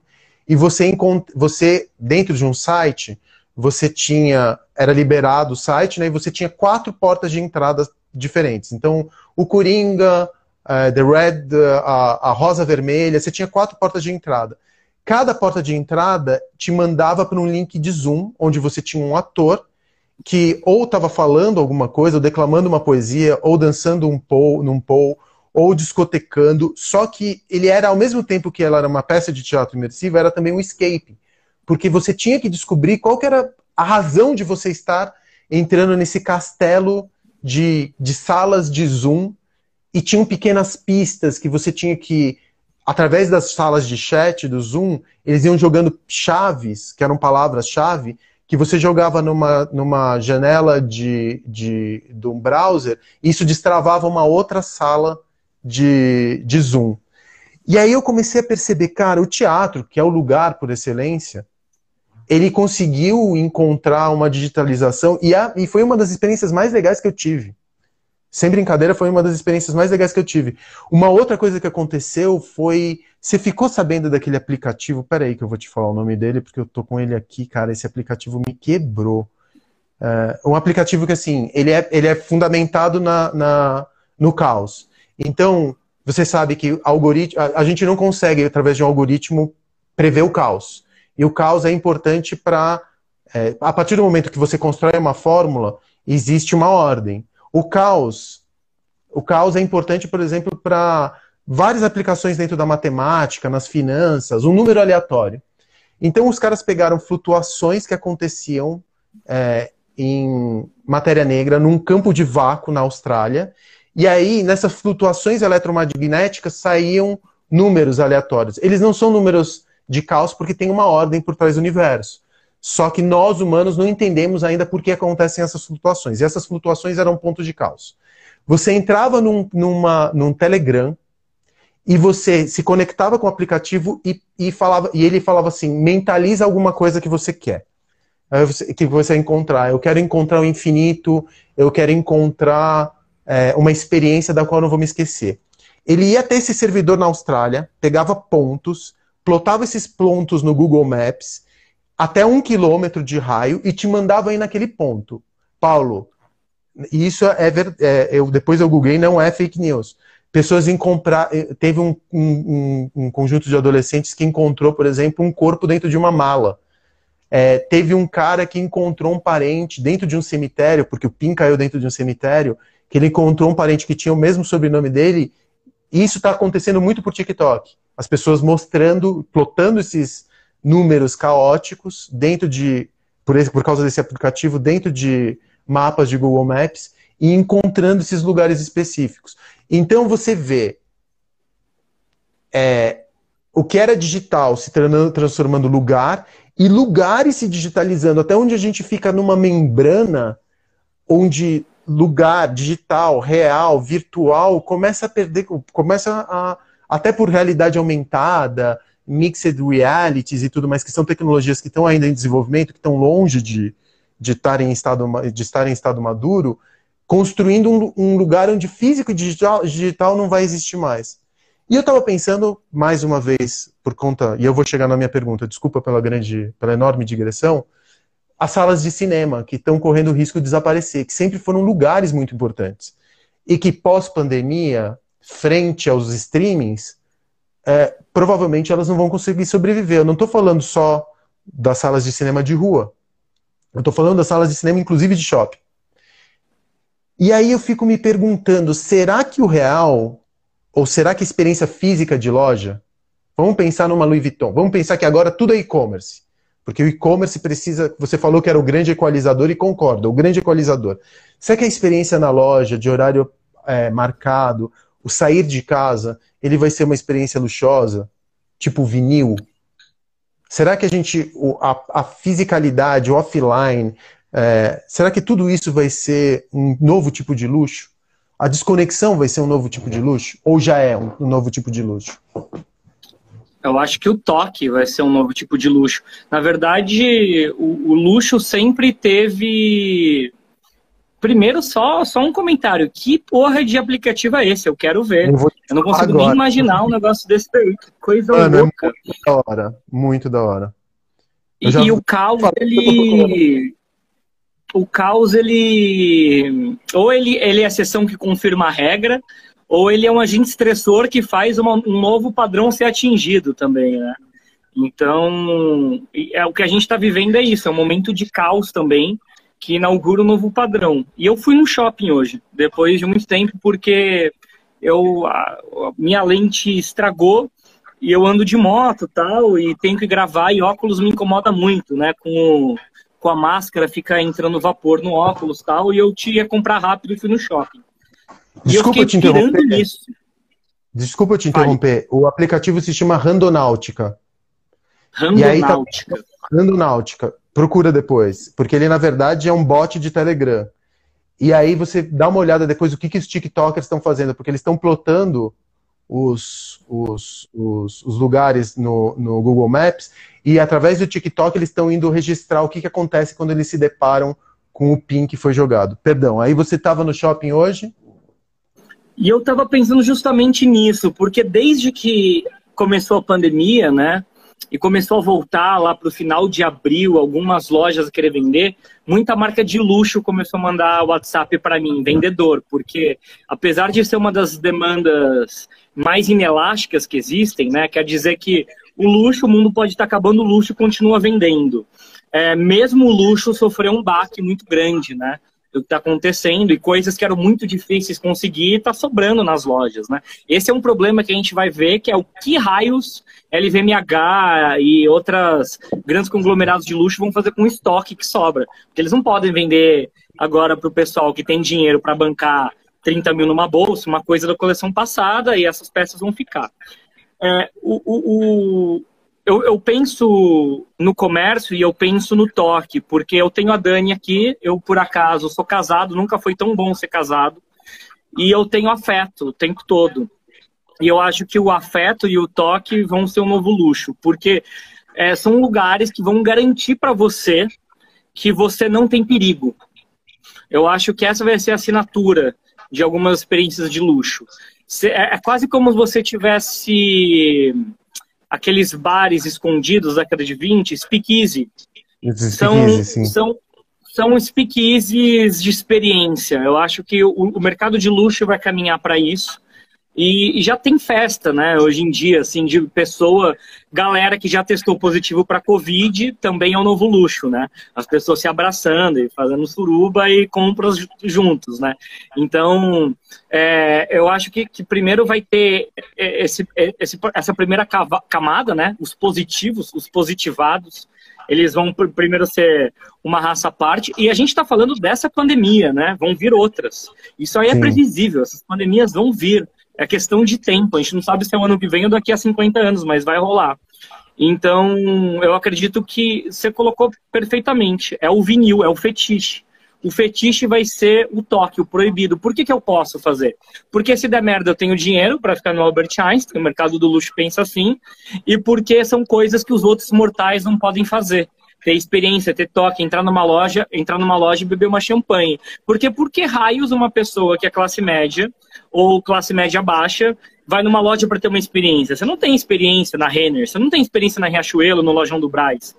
e você, você dentro de um site, você tinha, era liberado o site, né, e você tinha quatro portas de entrada diferentes. Então, o Coringa, uh, The Red, uh, a, a Rosa Vermelha, você tinha quatro portas de entrada. Cada porta de entrada te mandava para um link de Zoom, onde você tinha um ator que ou estava falando alguma coisa, ou declamando uma poesia, ou dançando um pou, num pou, ou discotecando, só que ele era, ao mesmo tempo que ela era uma peça de teatro imersiva, era também um escape. Porque você tinha que descobrir qual que era a razão de você estar entrando nesse castelo de, de salas de Zoom e tinham pequenas pistas que você tinha que, através das salas de chat do Zoom, eles iam jogando chaves, que eram palavras-chave, que você jogava numa, numa janela de, de, de um browser, isso destravava uma outra sala de, de Zoom. E aí eu comecei a perceber, cara, o teatro, que é o lugar por excelência, ele conseguiu encontrar uma digitalização, e, a, e foi uma das experiências mais legais que eu tive. Sem brincadeira, foi uma das experiências mais legais que eu tive. Uma outra coisa que aconteceu foi. Você ficou sabendo daquele aplicativo? Peraí, que eu vou te falar o nome dele, porque eu tô com ele aqui, cara. Esse aplicativo me quebrou. É, um aplicativo que, assim, ele é, ele é fundamentado na, na, no caos. Então, você sabe que algoritmo, a, a gente não consegue, através de um algoritmo, prever o caos. E o caos é importante para. É, a partir do momento que você constrói uma fórmula, existe uma ordem. O caos, o caos é importante, por exemplo, para várias aplicações dentro da matemática, nas finanças, um número aleatório. Então os caras pegaram flutuações que aconteciam é, em matéria negra num campo de vácuo na Austrália, e aí nessas flutuações eletromagnéticas saíam números aleatórios. Eles não são números de caos porque tem uma ordem por trás do universo. Só que nós, humanos, não entendemos ainda por que acontecem essas flutuações. E essas flutuações eram pontos de caos. Você entrava num, numa, num Telegram e você se conectava com o aplicativo e, e, falava, e ele falava assim: mentaliza alguma coisa que você quer. Que você encontrar. Eu quero encontrar o infinito, eu quero encontrar é, uma experiência da qual eu não vou me esquecer. Ele ia até esse servidor na Austrália, pegava pontos, plotava esses pontos no Google Maps até um quilômetro de raio e te mandava aí naquele ponto. Paulo, isso é, é eu depois eu googlei, não é fake news. Pessoas em comprar, eh, teve um, um, um, conjunto de adolescentes que encontrou, por exemplo, um corpo dentro de uma mala. É, teve um cara que encontrou um parente dentro de um cemitério, porque o PIN caiu dentro de um cemitério, que ele encontrou um parente que tinha o mesmo sobrenome dele. E isso está acontecendo muito por TikTok. As pessoas mostrando, plotando esses, números caóticos dentro de, por, esse, por causa desse aplicativo, dentro de mapas de Google Maps e encontrando esses lugares específicos. Então você vê é, o que era digital se transformando lugar e lugares se digitalizando, até onde a gente fica numa membrana onde lugar digital, real, virtual começa a perder, começa a até por realidade aumentada, mixed realities e tudo mais, que são tecnologias que estão ainda em desenvolvimento, que estão longe de, de, estar, em estado, de estar em estado maduro, construindo um, um lugar onde físico e digital, digital não vai existir mais. E eu estava pensando, mais uma vez, por conta, e eu vou chegar na minha pergunta, desculpa pela grande, pela enorme digressão, as salas de cinema, que estão correndo o risco de desaparecer, que sempre foram lugares muito importantes. E que pós-pandemia, frente aos streamings, é, provavelmente elas não vão conseguir sobreviver. Eu não estou falando só das salas de cinema de rua. Eu estou falando das salas de cinema, inclusive de shopping. E aí eu fico me perguntando: será que o real, ou será que a experiência física de loja, vamos pensar numa Louis Vuitton, vamos pensar que agora tudo é e-commerce. Porque o e-commerce precisa. Você falou que era o grande equalizador e concorda, o grande equalizador. Será que a experiência na loja, de horário é, marcado, o sair de casa, ele vai ser uma experiência luxuosa, tipo vinil? Será que a gente, a, a o offline, é, será que tudo isso vai ser um novo tipo de luxo? A desconexão vai ser um novo tipo de luxo? Ou já é um, um novo tipo de luxo? Eu acho que o toque vai ser um novo tipo de luxo. Na verdade, o, o luxo sempre teve primeiro, só, só um comentário. Que porra de aplicativo é esse? Eu quero ver. Eu, eu não consigo agora. nem imaginar um negócio desse daí. Que coisa Mano, é louca. É muito da hora. Muito da hora. E, já... o caos, ele. O caos, ele. Ou ele, ele é a sessão que confirma a regra, ou ele é um agente estressor que faz uma, um novo padrão ser atingido também, né? Então, é o que a gente está vivendo é isso, é um momento de caos também, que inaugura um novo padrão. E eu fui no shopping hoje, depois de muito tempo, porque eu a, a minha lente estragou e eu ando de moto tal, e tenho que gravar, e óculos me incomoda muito, né? Com, com a máscara fica entrando vapor no óculos tal, e eu tinha comprar rápido e fui no shopping. Desculpa te interromper. Nisso. Desculpa te interromper. O aplicativo se chama Randonáutica. Randonáutica. Tá... Randonáutica. Procura depois. Porque ele, na verdade, é um bot de Telegram. E aí você dá uma olhada depois o que, que os TikTokers estão fazendo, porque eles estão plotando os, os, os, os, lugares no, no Google Maps e através do TikTok eles estão indo registrar o que, que acontece quando eles se deparam com o PIN que foi jogado. Perdão, aí você estava no shopping hoje? E eu estava pensando justamente nisso, porque desde que começou a pandemia, né, e começou a voltar lá para o final de abril, algumas lojas querer vender, muita marca de luxo começou a mandar WhatsApp para mim, vendedor, porque apesar de ser uma das demandas mais inelásticas que existem, né, quer dizer que o luxo, o mundo pode estar acabando, o luxo continua vendendo. É, mesmo o luxo sofreu um baque muito grande, né? do que está acontecendo e coisas que eram muito difíceis conseguir está sobrando nas lojas, né? Esse é um problema que a gente vai ver, que é o que raios LVMH e outras grandes conglomerados de luxo vão fazer com o estoque que sobra. Porque eles não podem vender agora para o pessoal que tem dinheiro para bancar 30 mil numa bolsa, uma coisa da coleção passada, e essas peças vão ficar. É, o, o, eu, eu, penso no comércio e eu penso no toque, porque eu tenho a Dani aqui, eu por acaso sou casado, nunca foi tão bom ser casado, e eu tenho afeto o tempo todo. E eu acho que o afeto e o toque vão ser um novo luxo, porque é, são lugares que vão garantir para você que você não tem perigo. Eu acho que essa vai ser a assinatura de algumas experiências de luxo. É, é quase como se você tivesse aqueles bares escondidos da década de 20, speakeasy. São, são, são speakeasies de experiência. Eu acho que o, o mercado de luxo vai caminhar para isso. E, e, já tem festa, né? Hoje em dia, assim, de pessoa, galera que já testou positivo para Covid, também é um novo luxo, né? As pessoas se abraçando e fazendo suruba e compras juntos, né? Então, é, eu acho que, que, primeiro vai ter esse, esse, essa primeira camada, né? Os positivos, os positivados, eles vão primeiro ser uma raça à parte. E a gente está falando dessa pandemia, né? Vão vir outras. Isso aí é Sim. previsível, essas pandemias vão vir. É questão de tempo. A gente não sabe se é o ano que vem ou daqui a 50 anos, mas vai rolar. Então, eu acredito que você colocou perfeitamente. É o vinil, é o fetiche. O fetiche vai ser o toque, o proibido. Por que, que eu posso fazer? Porque se der merda eu tenho dinheiro para ficar no Albert Einstein, o mercado do luxo pensa assim, e porque são coisas que os outros mortais não podem fazer ter experiência, ter toque, entrar numa loja, entrar numa loja e beber uma champanhe. Porque por que raios uma pessoa que é classe média ou classe média baixa vai numa loja para ter uma experiência? Você não tem experiência na Renner, você não tem experiência na Riachuelo, no Lojão do Braz.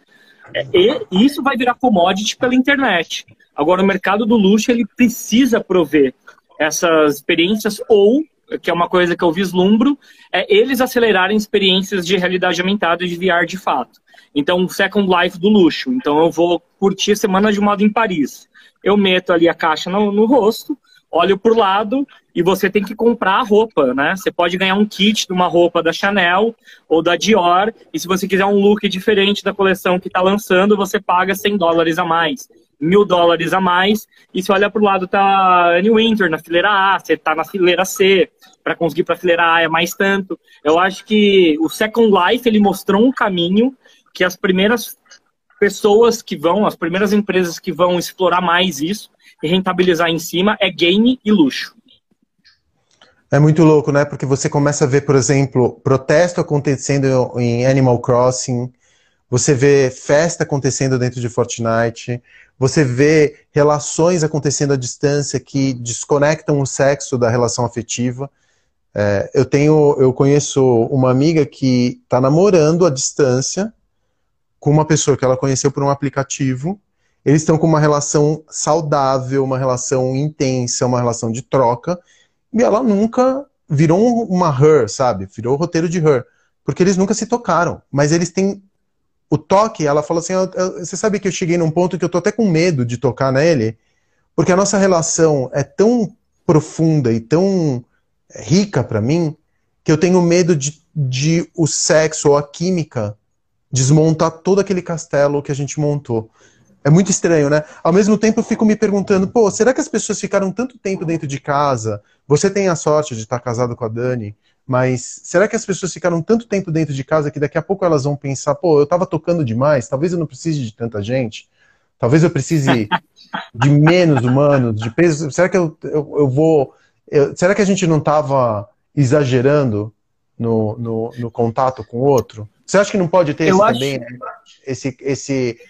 É, e isso vai virar commodity pela internet. Agora, o mercado do luxo ele precisa prover essas experiências ou que é uma coisa que eu vislumbro, é eles acelerarem experiências de realidade aumentada e de VR de fato. Então, Second Life do luxo. Então, eu vou curtir a semana de moda em Paris. Eu meto ali a caixa no, no rosto, olho por lado e você tem que comprar a roupa, né? Você pode ganhar um kit de uma roupa da Chanel ou da Dior, e se você quiser um look diferente da coleção que está lançando, você paga 100 dólares a mais, mil dólares a mais, e se olha para o lado, tá Annie Winter na fileira A, você tá na fileira C, para conseguir para a fileira A é mais tanto. Eu acho que o Second Life, ele mostrou um caminho que as primeiras pessoas que vão, as primeiras empresas que vão explorar mais isso e rentabilizar em cima é game e luxo. É muito louco, né? Porque você começa a ver, por exemplo, protesto acontecendo em Animal Crossing, você vê festa acontecendo dentro de Fortnite, você vê relações acontecendo à distância que desconectam o sexo da relação afetiva. É, eu tenho, eu conheço uma amiga que está namorando à distância com uma pessoa que ela conheceu por um aplicativo. Eles estão com uma relação saudável, uma relação intensa, uma relação de troca. E ela nunca virou uma her, sabe? Virou o roteiro de her. Porque eles nunca se tocaram. Mas eles têm o toque. Ela falou assim: você sabe que eu cheguei num ponto que eu tô até com medo de tocar nele. Porque a nossa relação é tão profunda e tão rica para mim que eu tenho medo de, de o sexo ou a química desmontar todo aquele castelo que a gente montou. É muito estranho, né? Ao mesmo tempo, eu fico me perguntando, pô, será que as pessoas ficaram tanto tempo dentro de casa? Você tem a sorte de estar casado com a Dani, mas será que as pessoas ficaram tanto tempo dentro de casa que daqui a pouco elas vão pensar, pô, eu estava tocando demais, talvez eu não precise de tanta gente, talvez eu precise de menos humanos, de peso. Será que eu, eu, eu vou. Eu, será que a gente não estava exagerando no, no, no, contato com o outro? Você acha que não pode ter esse, também, né? esse, esse,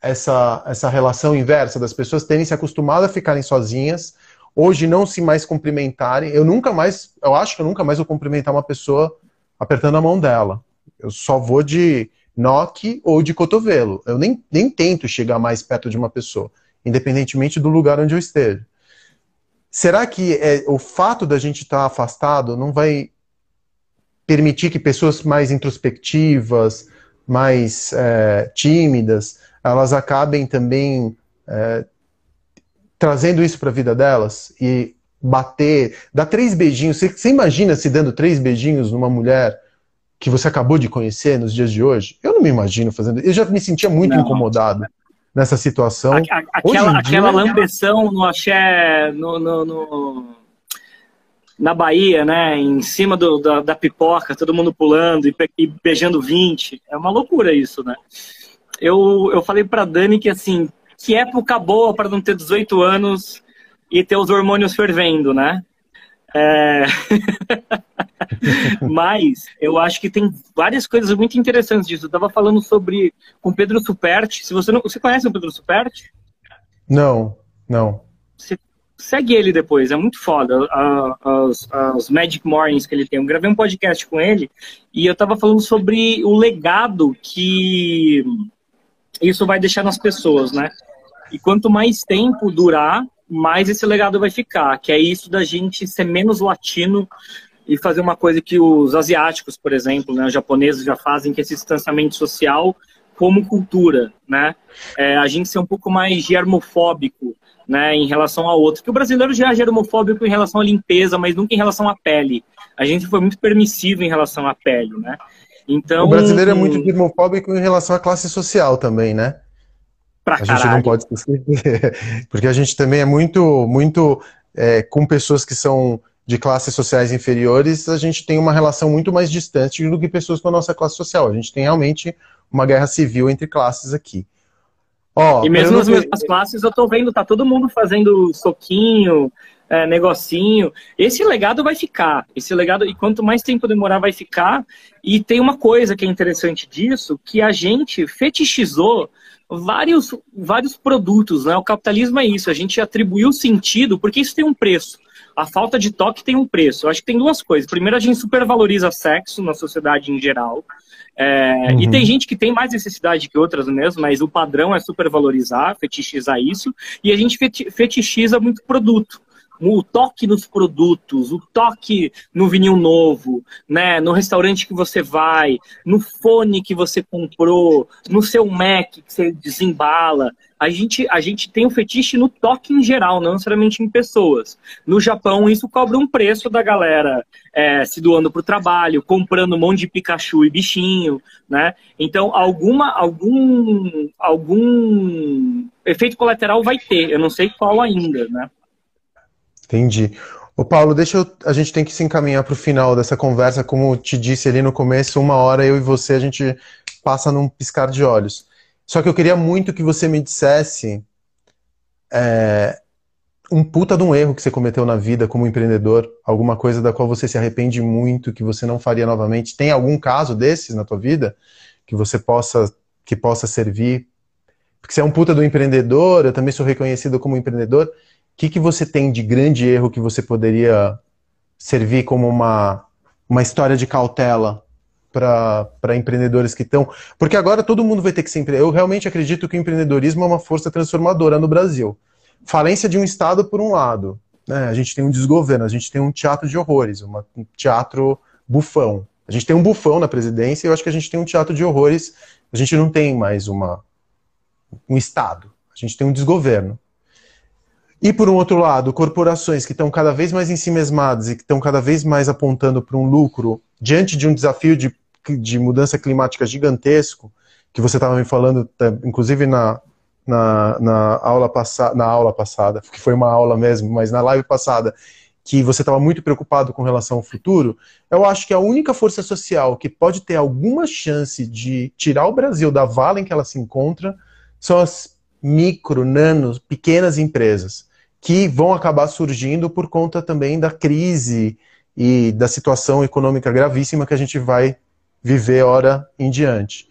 essa, essa relação inversa das pessoas terem se acostumado a ficarem sozinhas, hoje não se mais cumprimentarem. Eu nunca mais, eu acho que eu nunca mais vou cumprimentar uma pessoa apertando a mão dela. Eu só vou de noque ou de cotovelo. Eu nem, nem tento chegar mais perto de uma pessoa, independentemente do lugar onde eu esteja. Será que é, o fato da gente estar tá afastado não vai permitir que pessoas mais introspectivas, mais é, tímidas, elas acabem também é, trazendo isso para a vida delas e bater, dar três beijinhos. Você, você, imagina se dando três beijinhos numa mulher que você acabou de conhecer nos dias de hoje? Eu não me imagino fazendo. Eu já me sentia muito não. incomodado nessa situação. A, a, aquela, dia, aquela lambeção no axé, no, no, no, na Bahia, né? Em cima do, da, da pipoca, todo mundo pulando e, e beijando 20. É uma loucura isso, né? eu, eu falei pra Dani que, assim, que época boa para não ter 18 anos e ter os hormônios fervendo, né? É... Mas eu acho que tem várias coisas muito interessantes disso. Eu tava falando sobre com Pedro Superti. Se você não, você conhece o Pedro Superti? Não, não. Você segue ele depois, é muito foda. As, as Magic Mornings que ele tem. Eu gravei um podcast com ele e eu tava falando sobre o legado que isso vai deixar nas pessoas, né? E quanto mais tempo durar, mais esse legado vai ficar, que é isso da gente ser menos latino e fazer uma coisa que os asiáticos, por exemplo, né, os japoneses já fazem, que é esse distanciamento social como cultura, né? É, a gente ser um pouco mais germofóbico, né, em relação ao outro. Que o brasileiro já é germofóbico em relação à limpeza, mas nunca em relação à pele. A gente foi muito permissivo em relação à pele, né? Então, o brasileiro é muito dimofóbico em relação à classe social também, né? Pra a gente não pode esquecer, porque a gente também é muito, muito é, com pessoas que são de classes sociais inferiores, a gente tem uma relação muito mais distante do que pessoas com a nossa classe social. A gente tem realmente uma guerra civil entre classes aqui. Ó, e mesmo nas mesmas classes, eu tô vendo, tá todo mundo fazendo soquinho, é, negocinho. Esse legado vai ficar. Esse legado, e quanto mais tempo demorar, vai ficar. E tem uma coisa que é interessante disso, que a gente fetichizou vários, vários produtos. Né? O capitalismo é isso, a gente atribuiu sentido, porque isso tem um preço. A falta de toque tem um preço. Eu acho que tem duas coisas. Primeiro, a gente supervaloriza sexo na sociedade em geral. É, uhum. E tem gente que tem mais necessidade que outras mesmo, mas o padrão é supervalorizar, fetichizar isso. E a gente fetichiza muito produto o toque nos produtos, o toque no vinil novo, né? No restaurante que você vai, no fone que você comprou, no seu Mac que você desembala. A gente, a gente tem um fetiche no toque em geral, não necessariamente em pessoas. No Japão, isso cobra um preço da galera é, se doando para o trabalho, comprando um monte de Pikachu e bichinho, né? Então, alguma, algum, algum efeito colateral vai ter. Eu não sei qual ainda, né? Entendi. Ô Paulo, deixa eu, a gente tem que se encaminhar para o final dessa conversa, como te disse ali no começo, uma hora eu e você a gente passa num piscar de olhos. Só que eu queria muito que você me dissesse é, um puta de um erro que você cometeu na vida como empreendedor, alguma coisa da qual você se arrepende muito, que você não faria novamente. Tem algum caso desses na tua vida que você possa que possa servir Porque você é um puta do empreendedor, eu também sou reconhecido como empreendedor. Que, que você tem de grande erro que você poderia servir como uma, uma história de cautela para empreendedores que estão. Porque agora todo mundo vai ter que ser Eu realmente acredito que o empreendedorismo é uma força transformadora no Brasil. Falência de um Estado, por um lado. Né? A gente tem um desgoverno, a gente tem um teatro de horrores, uma, um teatro bufão. A gente tem um bufão na presidência e eu acho que a gente tem um teatro de horrores. A gente não tem mais uma, um Estado. A gente tem um desgoverno. E, por um outro lado, corporações que estão cada vez mais em si mesmadas e que estão cada vez mais apontando para um lucro diante de um desafio de, de mudança climática gigantesco, que você estava me falando, tá, inclusive na, na, na, aula na aula passada, que foi uma aula mesmo, mas na live passada, que você estava muito preocupado com relação ao futuro, eu acho que a única força social que pode ter alguma chance de tirar o Brasil da vala em que ela se encontra são as micro, nano, pequenas empresas que vão acabar surgindo por conta também da crise e da situação econômica gravíssima que a gente vai viver hora em diante.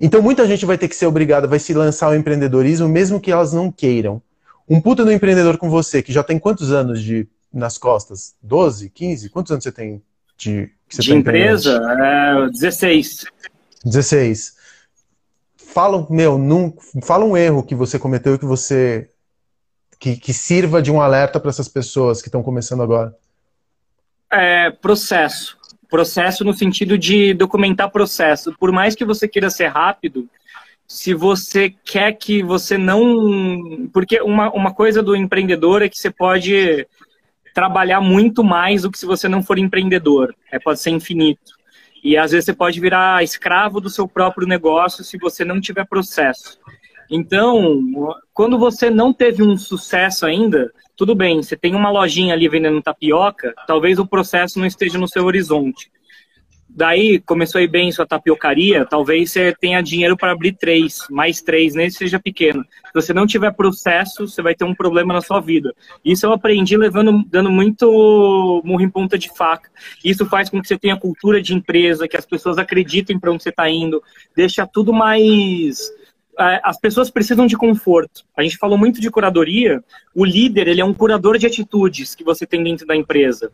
Então muita gente vai ter que ser obrigada, vai se lançar ao empreendedorismo, mesmo que elas não queiram. Um puta no empreendedor com você, que já tem quantos anos de nas costas? 12, 15? Quantos anos você tem de, você de empresa? É, 16. 16. Fala, meu, num, fala um erro que você cometeu e que você que, que sirva de um alerta para essas pessoas que estão começando agora? É, processo. Processo no sentido de documentar processo. Por mais que você queira ser rápido, se você quer que você não. Porque uma, uma coisa do empreendedor é que você pode trabalhar muito mais do que se você não for empreendedor. É, pode ser infinito. E às vezes você pode virar escravo do seu próprio negócio se você não tiver processo. Então, quando você não teve um sucesso ainda, tudo bem, você tem uma lojinha ali vendendo tapioca, talvez o processo não esteja no seu horizonte. Daí começou a ir bem sua tapiocaria, talvez você tenha dinheiro para abrir três, mais três, nem seja pequeno. Se você não tiver processo, você vai ter um problema na sua vida. Isso eu aprendi levando, dando muito murro em ponta de faca. Isso faz com que você tenha cultura de empresa, que as pessoas acreditem para onde você está indo, deixa tudo mais as pessoas precisam de conforto. A gente falou muito de curadoria. O líder, ele é um curador de atitudes que você tem dentro da empresa.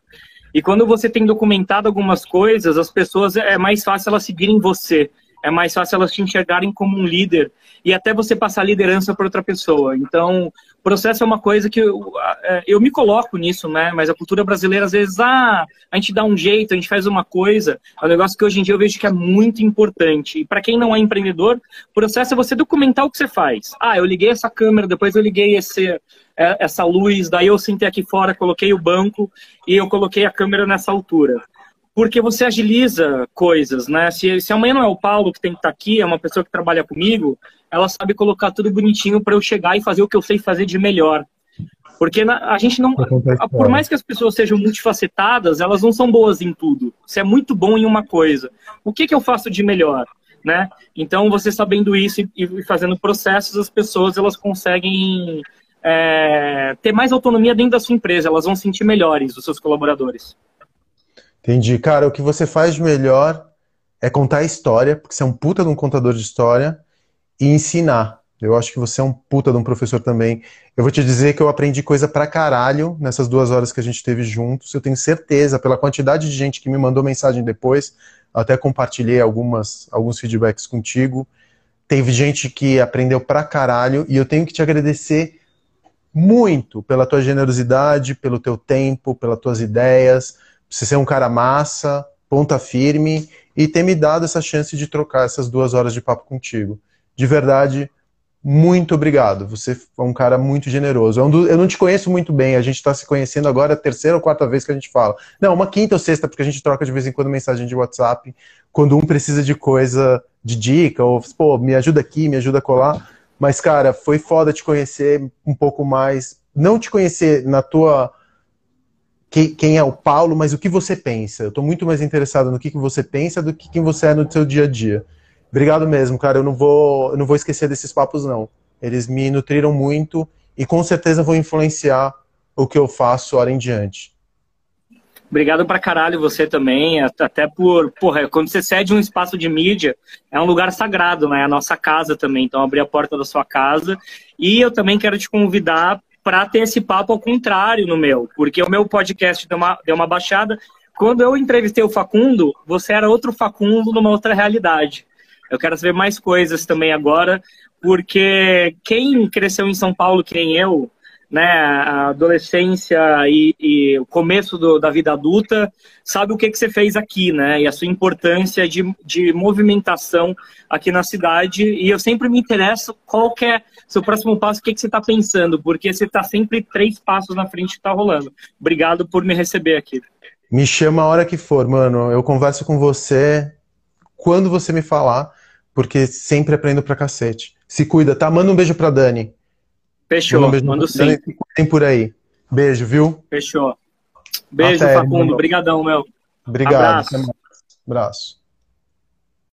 E quando você tem documentado algumas coisas, as pessoas é mais fácil elas seguirem você. É mais fácil elas te enxergarem como um líder e até você passar liderança para outra pessoa. Então, processo é uma coisa que eu, é, eu me coloco nisso, né? Mas a cultura brasileira, às vezes, ah, a gente dá um jeito, a gente faz uma coisa. É um negócio que hoje em dia eu vejo que é muito importante. E para quem não é empreendedor, processo é você documentar o que você faz. Ah, eu liguei essa câmera, depois eu liguei esse, é, essa luz, daí eu sentei aqui fora, coloquei o banco e eu coloquei a câmera nessa altura porque você agiliza coisas, né? Se, se amanhã não é o Paulo que tem que estar aqui, é uma pessoa que trabalha comigo, ela sabe colocar tudo bonitinho para eu chegar e fazer o que eu sei fazer de melhor. Porque a gente não. Por mais que as pessoas sejam multifacetadas, elas não são boas em tudo. Você é muito bom em uma coisa. O que, que eu faço de melhor? Né? Então, você sabendo isso e, fazendo processos, as pessoas elas conseguem é, ter mais autonomia dentro da sua empresa. Elas vão sentir melhores, os seus colaboradores. Entendi. Cara, o que você faz melhor é contar história, porque você é um puta de um contador de história e ensinar. Eu acho que você é um puta de um professor também. Eu vou te dizer que eu aprendi coisa pra caralho nessas duas horas que a gente teve juntos. Eu tenho certeza, pela quantidade de gente que me mandou mensagem depois, até compartilhei algumas, alguns feedbacks contigo. Teve gente que aprendeu pra caralho e eu tenho que te agradecer muito pela tua generosidade, pelo teu tempo, pelas tuas ideias, você ser um cara massa, ponta firme e ter me dado essa chance de trocar essas duas horas de papo contigo de verdade, muito obrigado. Você é um cara muito generoso. É eu não te conheço muito bem, a gente está se conhecendo agora, é a terceira ou quarta vez que a gente fala. Não, uma quinta ou sexta, porque a gente troca de vez em quando mensagem de WhatsApp, quando um precisa de coisa, de dica, ou, pô, me ajuda aqui, me ajuda a colar. Mas, cara, foi foda te conhecer um pouco mais. Não te conhecer na tua. Quem é o Paulo, mas o que você pensa. Eu estou muito mais interessado no que, que você pensa do que quem você é no seu dia a dia. Obrigado mesmo, cara. Eu não vou, eu não vou esquecer desses papos, não. Eles me nutriram muito e com certeza vão influenciar o que eu faço hora em diante. Obrigado pra caralho você também, até por, porra, quando você cede um espaço de mídia, é um lugar sagrado, né? É a nossa casa também, então abrir a porta da sua casa. E eu também quero te convidar para ter esse papo ao contrário no meu, porque o meu podcast deu uma, deu uma baixada. Quando eu entrevistei o Facundo, você era outro Facundo numa outra realidade. Eu quero saber mais coisas também agora, porque quem cresceu em São Paulo, que nem eu, né, a adolescência e, e o começo do, da vida adulta, sabe o que, que você fez aqui, né? E a sua importância de, de movimentação aqui na cidade. E eu sempre me interesso qual que é seu próximo passo, o que, que você está pensando, porque você está sempre três passos na frente que está rolando. Obrigado por me receber aqui. Me chama a hora que for, mano. Eu converso com você quando você me falar, porque sempre aprendo pra cacete. Se cuida, tá? Manda um beijo pra Dani. Fechou, um mando sim. Tem por aí. Beijo, viu? Fechou. Beijo, Até, Facundo. Obrigadão, meu. Obrigado. Abraço. Abraço.